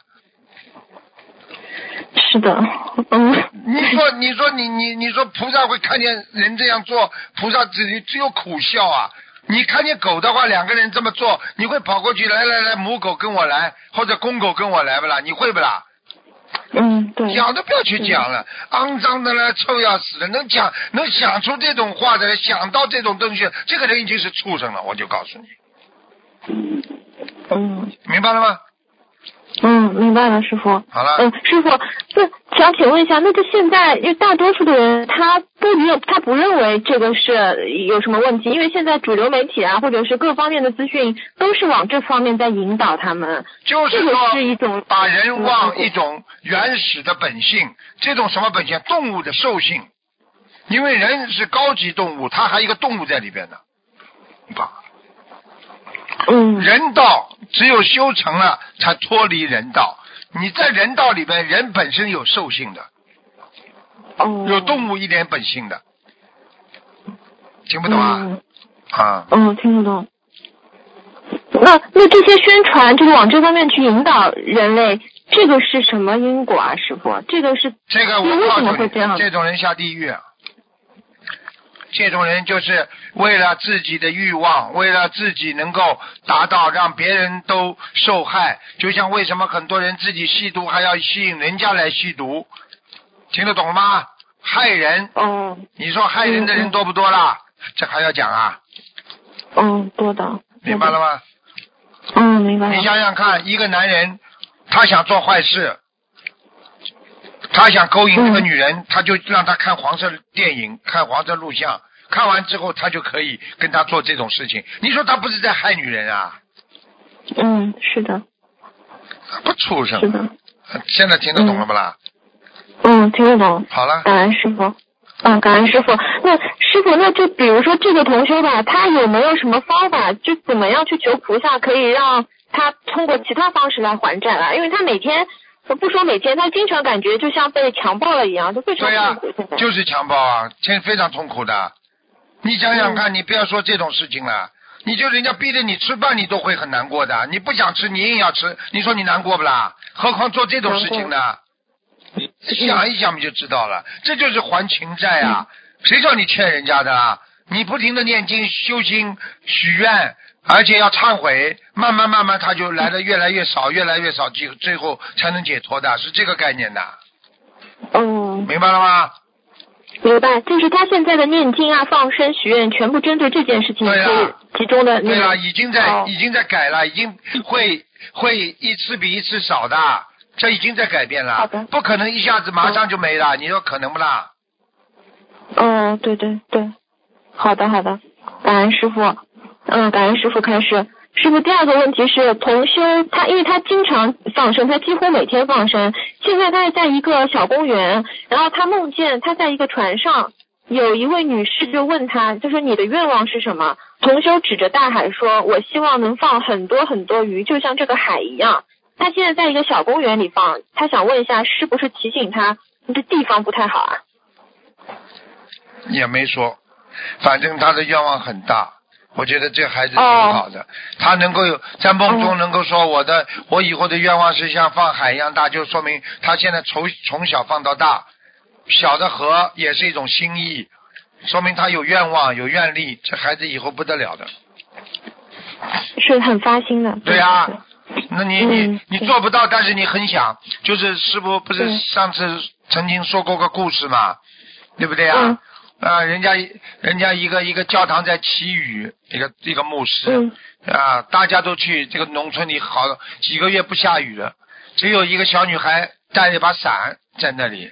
是的，嗯。你说，你说，你你你说，菩萨会看见人这样做，菩萨只只有苦笑啊。你看见狗的话，两个人这么做，你会跑过去，来来来，母狗跟我来，或者公狗跟我来不啦？你会不啦？嗯，对。讲都不要去讲了，肮脏的了，臭要死的，能讲能想出这种话的，想到这种东西，这个人已经是畜生了，我就告诉你。嗯。明白了吗？嗯，明白了，师傅。好了。嗯，师傅，那想请问一下，那就现在，因为大多数的人他不认，他不认为这个是有什么问题，因为现在主流媒体啊，或者是各方面的资讯都是往这方面在引导他们。就是说，是一种把人往一种原始的本性，这种什么本性？动物的兽性。因为人是高级动物，它还有一个动物在里边呢。吧。嗯。人道只有修成了，才脱离人道。你在人道里边，人本身有兽性的，哦有动物一点本性的，听不懂啊？啊。嗯，听不懂。那那这些宣传，就是往这方面去引导人类，这个是什么因果啊，师傅？这个是这个为什么会这样？这种人下地狱。这种人就是为了自己的欲望，为了自己能够达到让别人都受害，就像为什么很多人自己吸毒还要吸引人家来吸毒，听得懂吗？害人。嗯。你说害人的人多不多啦？这还要讲啊？嗯，多的。明白了吗？嗯，明白了。你想想看，一个男人他想做坏事，他想勾引这个女人，他就让他看黄色电影，看黄色录像。看完之后，他就可以跟他做这种事情。你说他不是在害女人啊？嗯，是的。不畜生。是的。现在听得懂了不啦？嗯，听得懂。好了。感恩师傅。嗯，感恩师傅。那师傅，那就比如说这个同学吧，他有没有什么方法，就怎么样去求菩萨，可以让他通过其他方式来还债啊？因为他每天，不说每天，他经常感觉就像被强暴了一样，就非常痛苦。对呀，就是强暴啊，现非常痛苦的。你想想看，你不要说这种事情了，你就人家逼着你吃饭，你都会很难过的。你不想吃，你硬要吃，你说你难过不啦？何况做这种事情呢？想一想，不就知道了，这就是还情债啊！谁叫你欠人家的啊？你不停的念经、修心、许愿，而且要忏悔，慢慢慢慢，他就来的越来越少，越来越少，最最后才能解脱的，是这个概念的。嗯。明白了吗？明白，就是他现在的念经啊、放生、许愿，全部针对这件事情是集中的。对啊，已经在已经在改了，已经会会一次比一次少的，这已经在改变了。好的。不可能一下子马上就没了，你说可能不啦？嗯，对对对，好的好的，感恩师傅，嗯，感恩师傅开始。师傅，第二个问题是同修，他因为他经常放生，他几乎每天放生。现在他是在一个小公园，然后他梦见他在一个船上，有一位女士就问他，就说你的愿望是什么？同修指着大海说：“我希望能放很多很多鱼，就像这个海一样。”他现在在一个小公园里放，他想问一下，是不是提醒他这地方不太好啊？也没说，反正他的愿望很大。我觉得这孩子挺好的，他能够有在梦中能够说我的我以后的愿望是像放海一样大，就说明他现在从从小放到大，小的河也是一种心意，说明他有愿望有愿力，这孩子以后不得了的。是很发心的。对啊，那你你你做不到，但是你很想，就是师傅不是上次曾经说过个故事嘛，对不对啊？啊，人家人家一个一个教堂在祈雨，一个一个牧师啊，大家都去这个农村里，好几个月不下雨了，只有一个小女孩带着把伞在那里，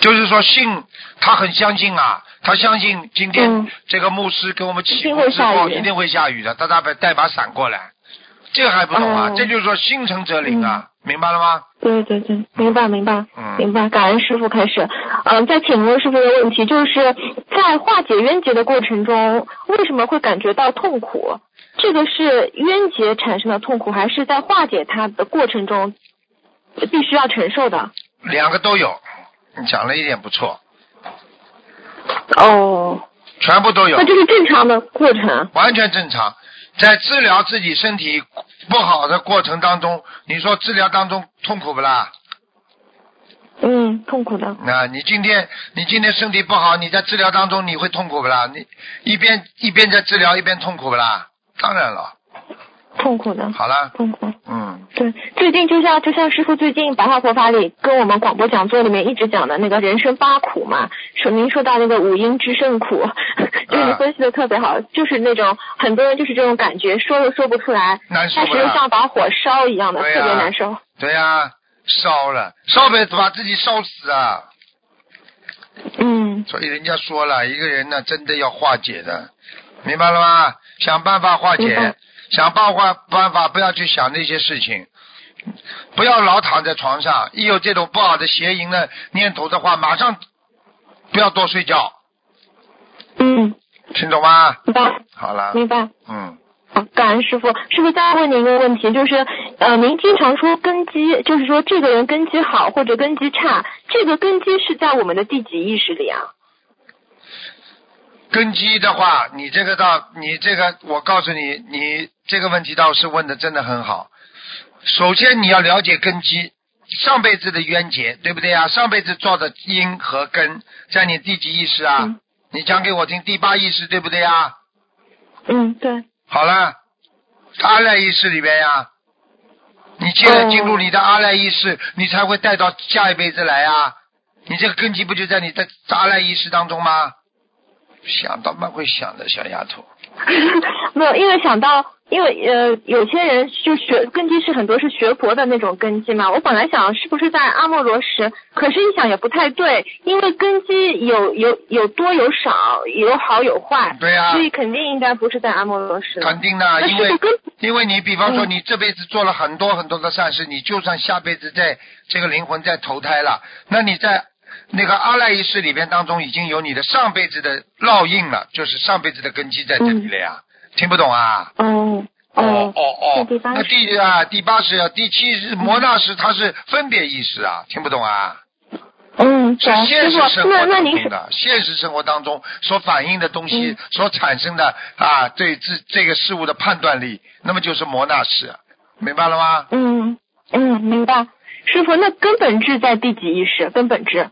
就是说信，他很相信啊，他相信今天这个牧师给我们祈福之后一定会下雨的，他他带把伞过来，这个还不懂啊？这就是说心诚则灵啊。明白了吗？对对对，明白明白，嗯明白。感恩师傅开始。嗯，再请问师傅一个问题，就是在化解冤结的过程中，为什么会感觉到痛苦？这个是冤结产生的痛苦，还是在化解它的过程中必须要承受的？两个都有，你讲了一点不错。哦。全部都有。那就是正常的过程。完全正常，在治疗自己身体不好的过程当中，你说治疗当中痛苦不啦？嗯，痛苦的。那你今天你今天身体不好，你在治疗当中你会痛苦不啦？你一边一边在治疗一边痛苦不啦？当然了。痛苦的。好了。痛苦。嗯。对，最近就像就像师傅最近白话佛法里跟我们广播讲座里面一直讲的那个人生八苦嘛，说您说到那个五阴之胜苦，就是你分析的特别好，就是那种很多人就是这种感觉，说又说不出来，但是又像把火烧一样的，特别难受。对呀，烧了，烧呗，把自己烧死啊。嗯。所以人家说了，一个人呢，真的要化解的，明白了吗？想办法化解。想办法办法，不要去想那些事情，不要老躺在床上。一有这种不好的邪淫的念头的话，马上不要多睡觉。嗯，听懂吗？明白。好了。明白。嗯。好，感恩师傅。师傅再问您一个问题，就是呃，您经常说根基，就是说这个人根基好或者根基差，这个根基是在我们的第几意识里啊？根基的话，你这个倒，你这个，我告诉你，你这个问题倒是问的真的很好。首先你要了解根基，上辈子的冤结，对不对啊？上辈子做的因和根，在你第几意识啊？你讲给我听，第八意识对不对啊？嗯，对。好了，阿赖意识里边呀，你现在进入你的阿赖意识，你才会带到下一辈子来啊。你这个根基不就在你的阿赖意识当中吗？想到蛮会想的小丫头，没有，因为想到，因为呃，有些人就学根基是很多是学佛的那种根基嘛。我本来想是不是在阿莫罗什，可是一想也不太对，因为根基有有有多有少，有好有坏，对啊，所以肯定应该不是在阿莫罗什。肯定的，因为因为你比方说你这辈子做了很多很多的善事，你就算下辈子在这个灵魂在投胎了，那你在。那个阿赖耶识里边当中已经有你的上辈子的烙印了，就是上辈子的根基在这里了呀。听不懂啊？哦哦哦哦。那第啊第八识、第七是摩那识，它是分别意识啊。听不懂啊？嗯，是现实生活当中的现实生活当中所反映的东西所产生的啊，对这这个事物的判断力，那么就是摩那识，明白了吗？嗯嗯，明白。师傅，那根本质在第几意识？根本质。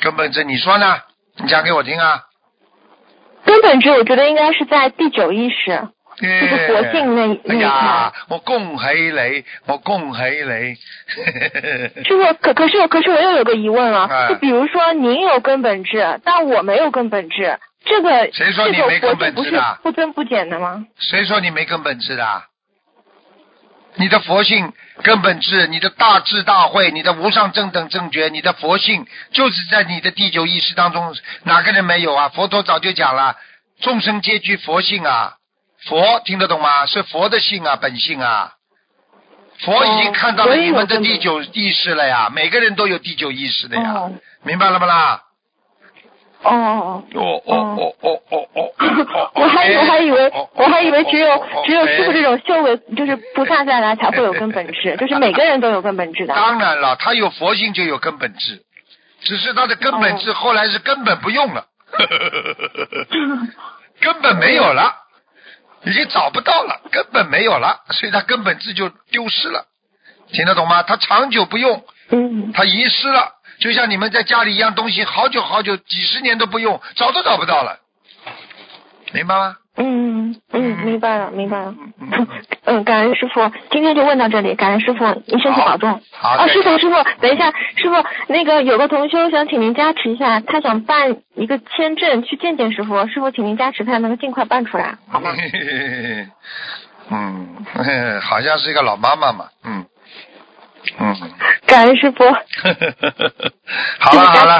根本质，你说呢？你讲给我听啊。根本质，我觉得应该是在第九意识，就是活性那那一块。我恭喜你，我恭喜你。师傅，可可是可是我又有个疑问了，就比如说您有根本质，但我没有根本质，这个谁说你没根本质的？不增不减的吗？谁说你没根本质的？你的佛性根本智，你的大智大慧，你的无上正等正觉，你的佛性就是在你的第九意识当中，哪个人没有啊？佛陀早就讲了，众生皆具佛性啊，佛听得懂吗？是佛的性啊，本性啊，佛已经看到了你们的第九意识了呀，每个人都有第九意识的呀，明白了不啦？哦哦哦哦哦哦哦！我还以为还以为我还以为只有只有师傅这种修为就是菩萨在来才会有根本质，就是每个人都有根本质的。当然了，他有佛性就有根本质，只是他的根本质后来是根本不用了，根本没有了，已经找不到了，根本没有了，所以他根本质就丢失了，听得懂吗？他长久不用，他遗失了。就像你们在家里一样东西，好久好久，几十年都不用，找都找不到了，明白吗？嗯嗯，明白了，明白了。嗯，感恩师傅，今天就问到这里，感恩师傅，您身体保重。好。啊，师傅，师傅，等一下，师傅，那个有个同修想请您加持一下，他想办一个签证去见见师傅，师傅请您加持，他能够尽快办出来，好吗？嗯，好像是一个老妈妈嘛，嗯。嗯，感恩师傅。好 了好了。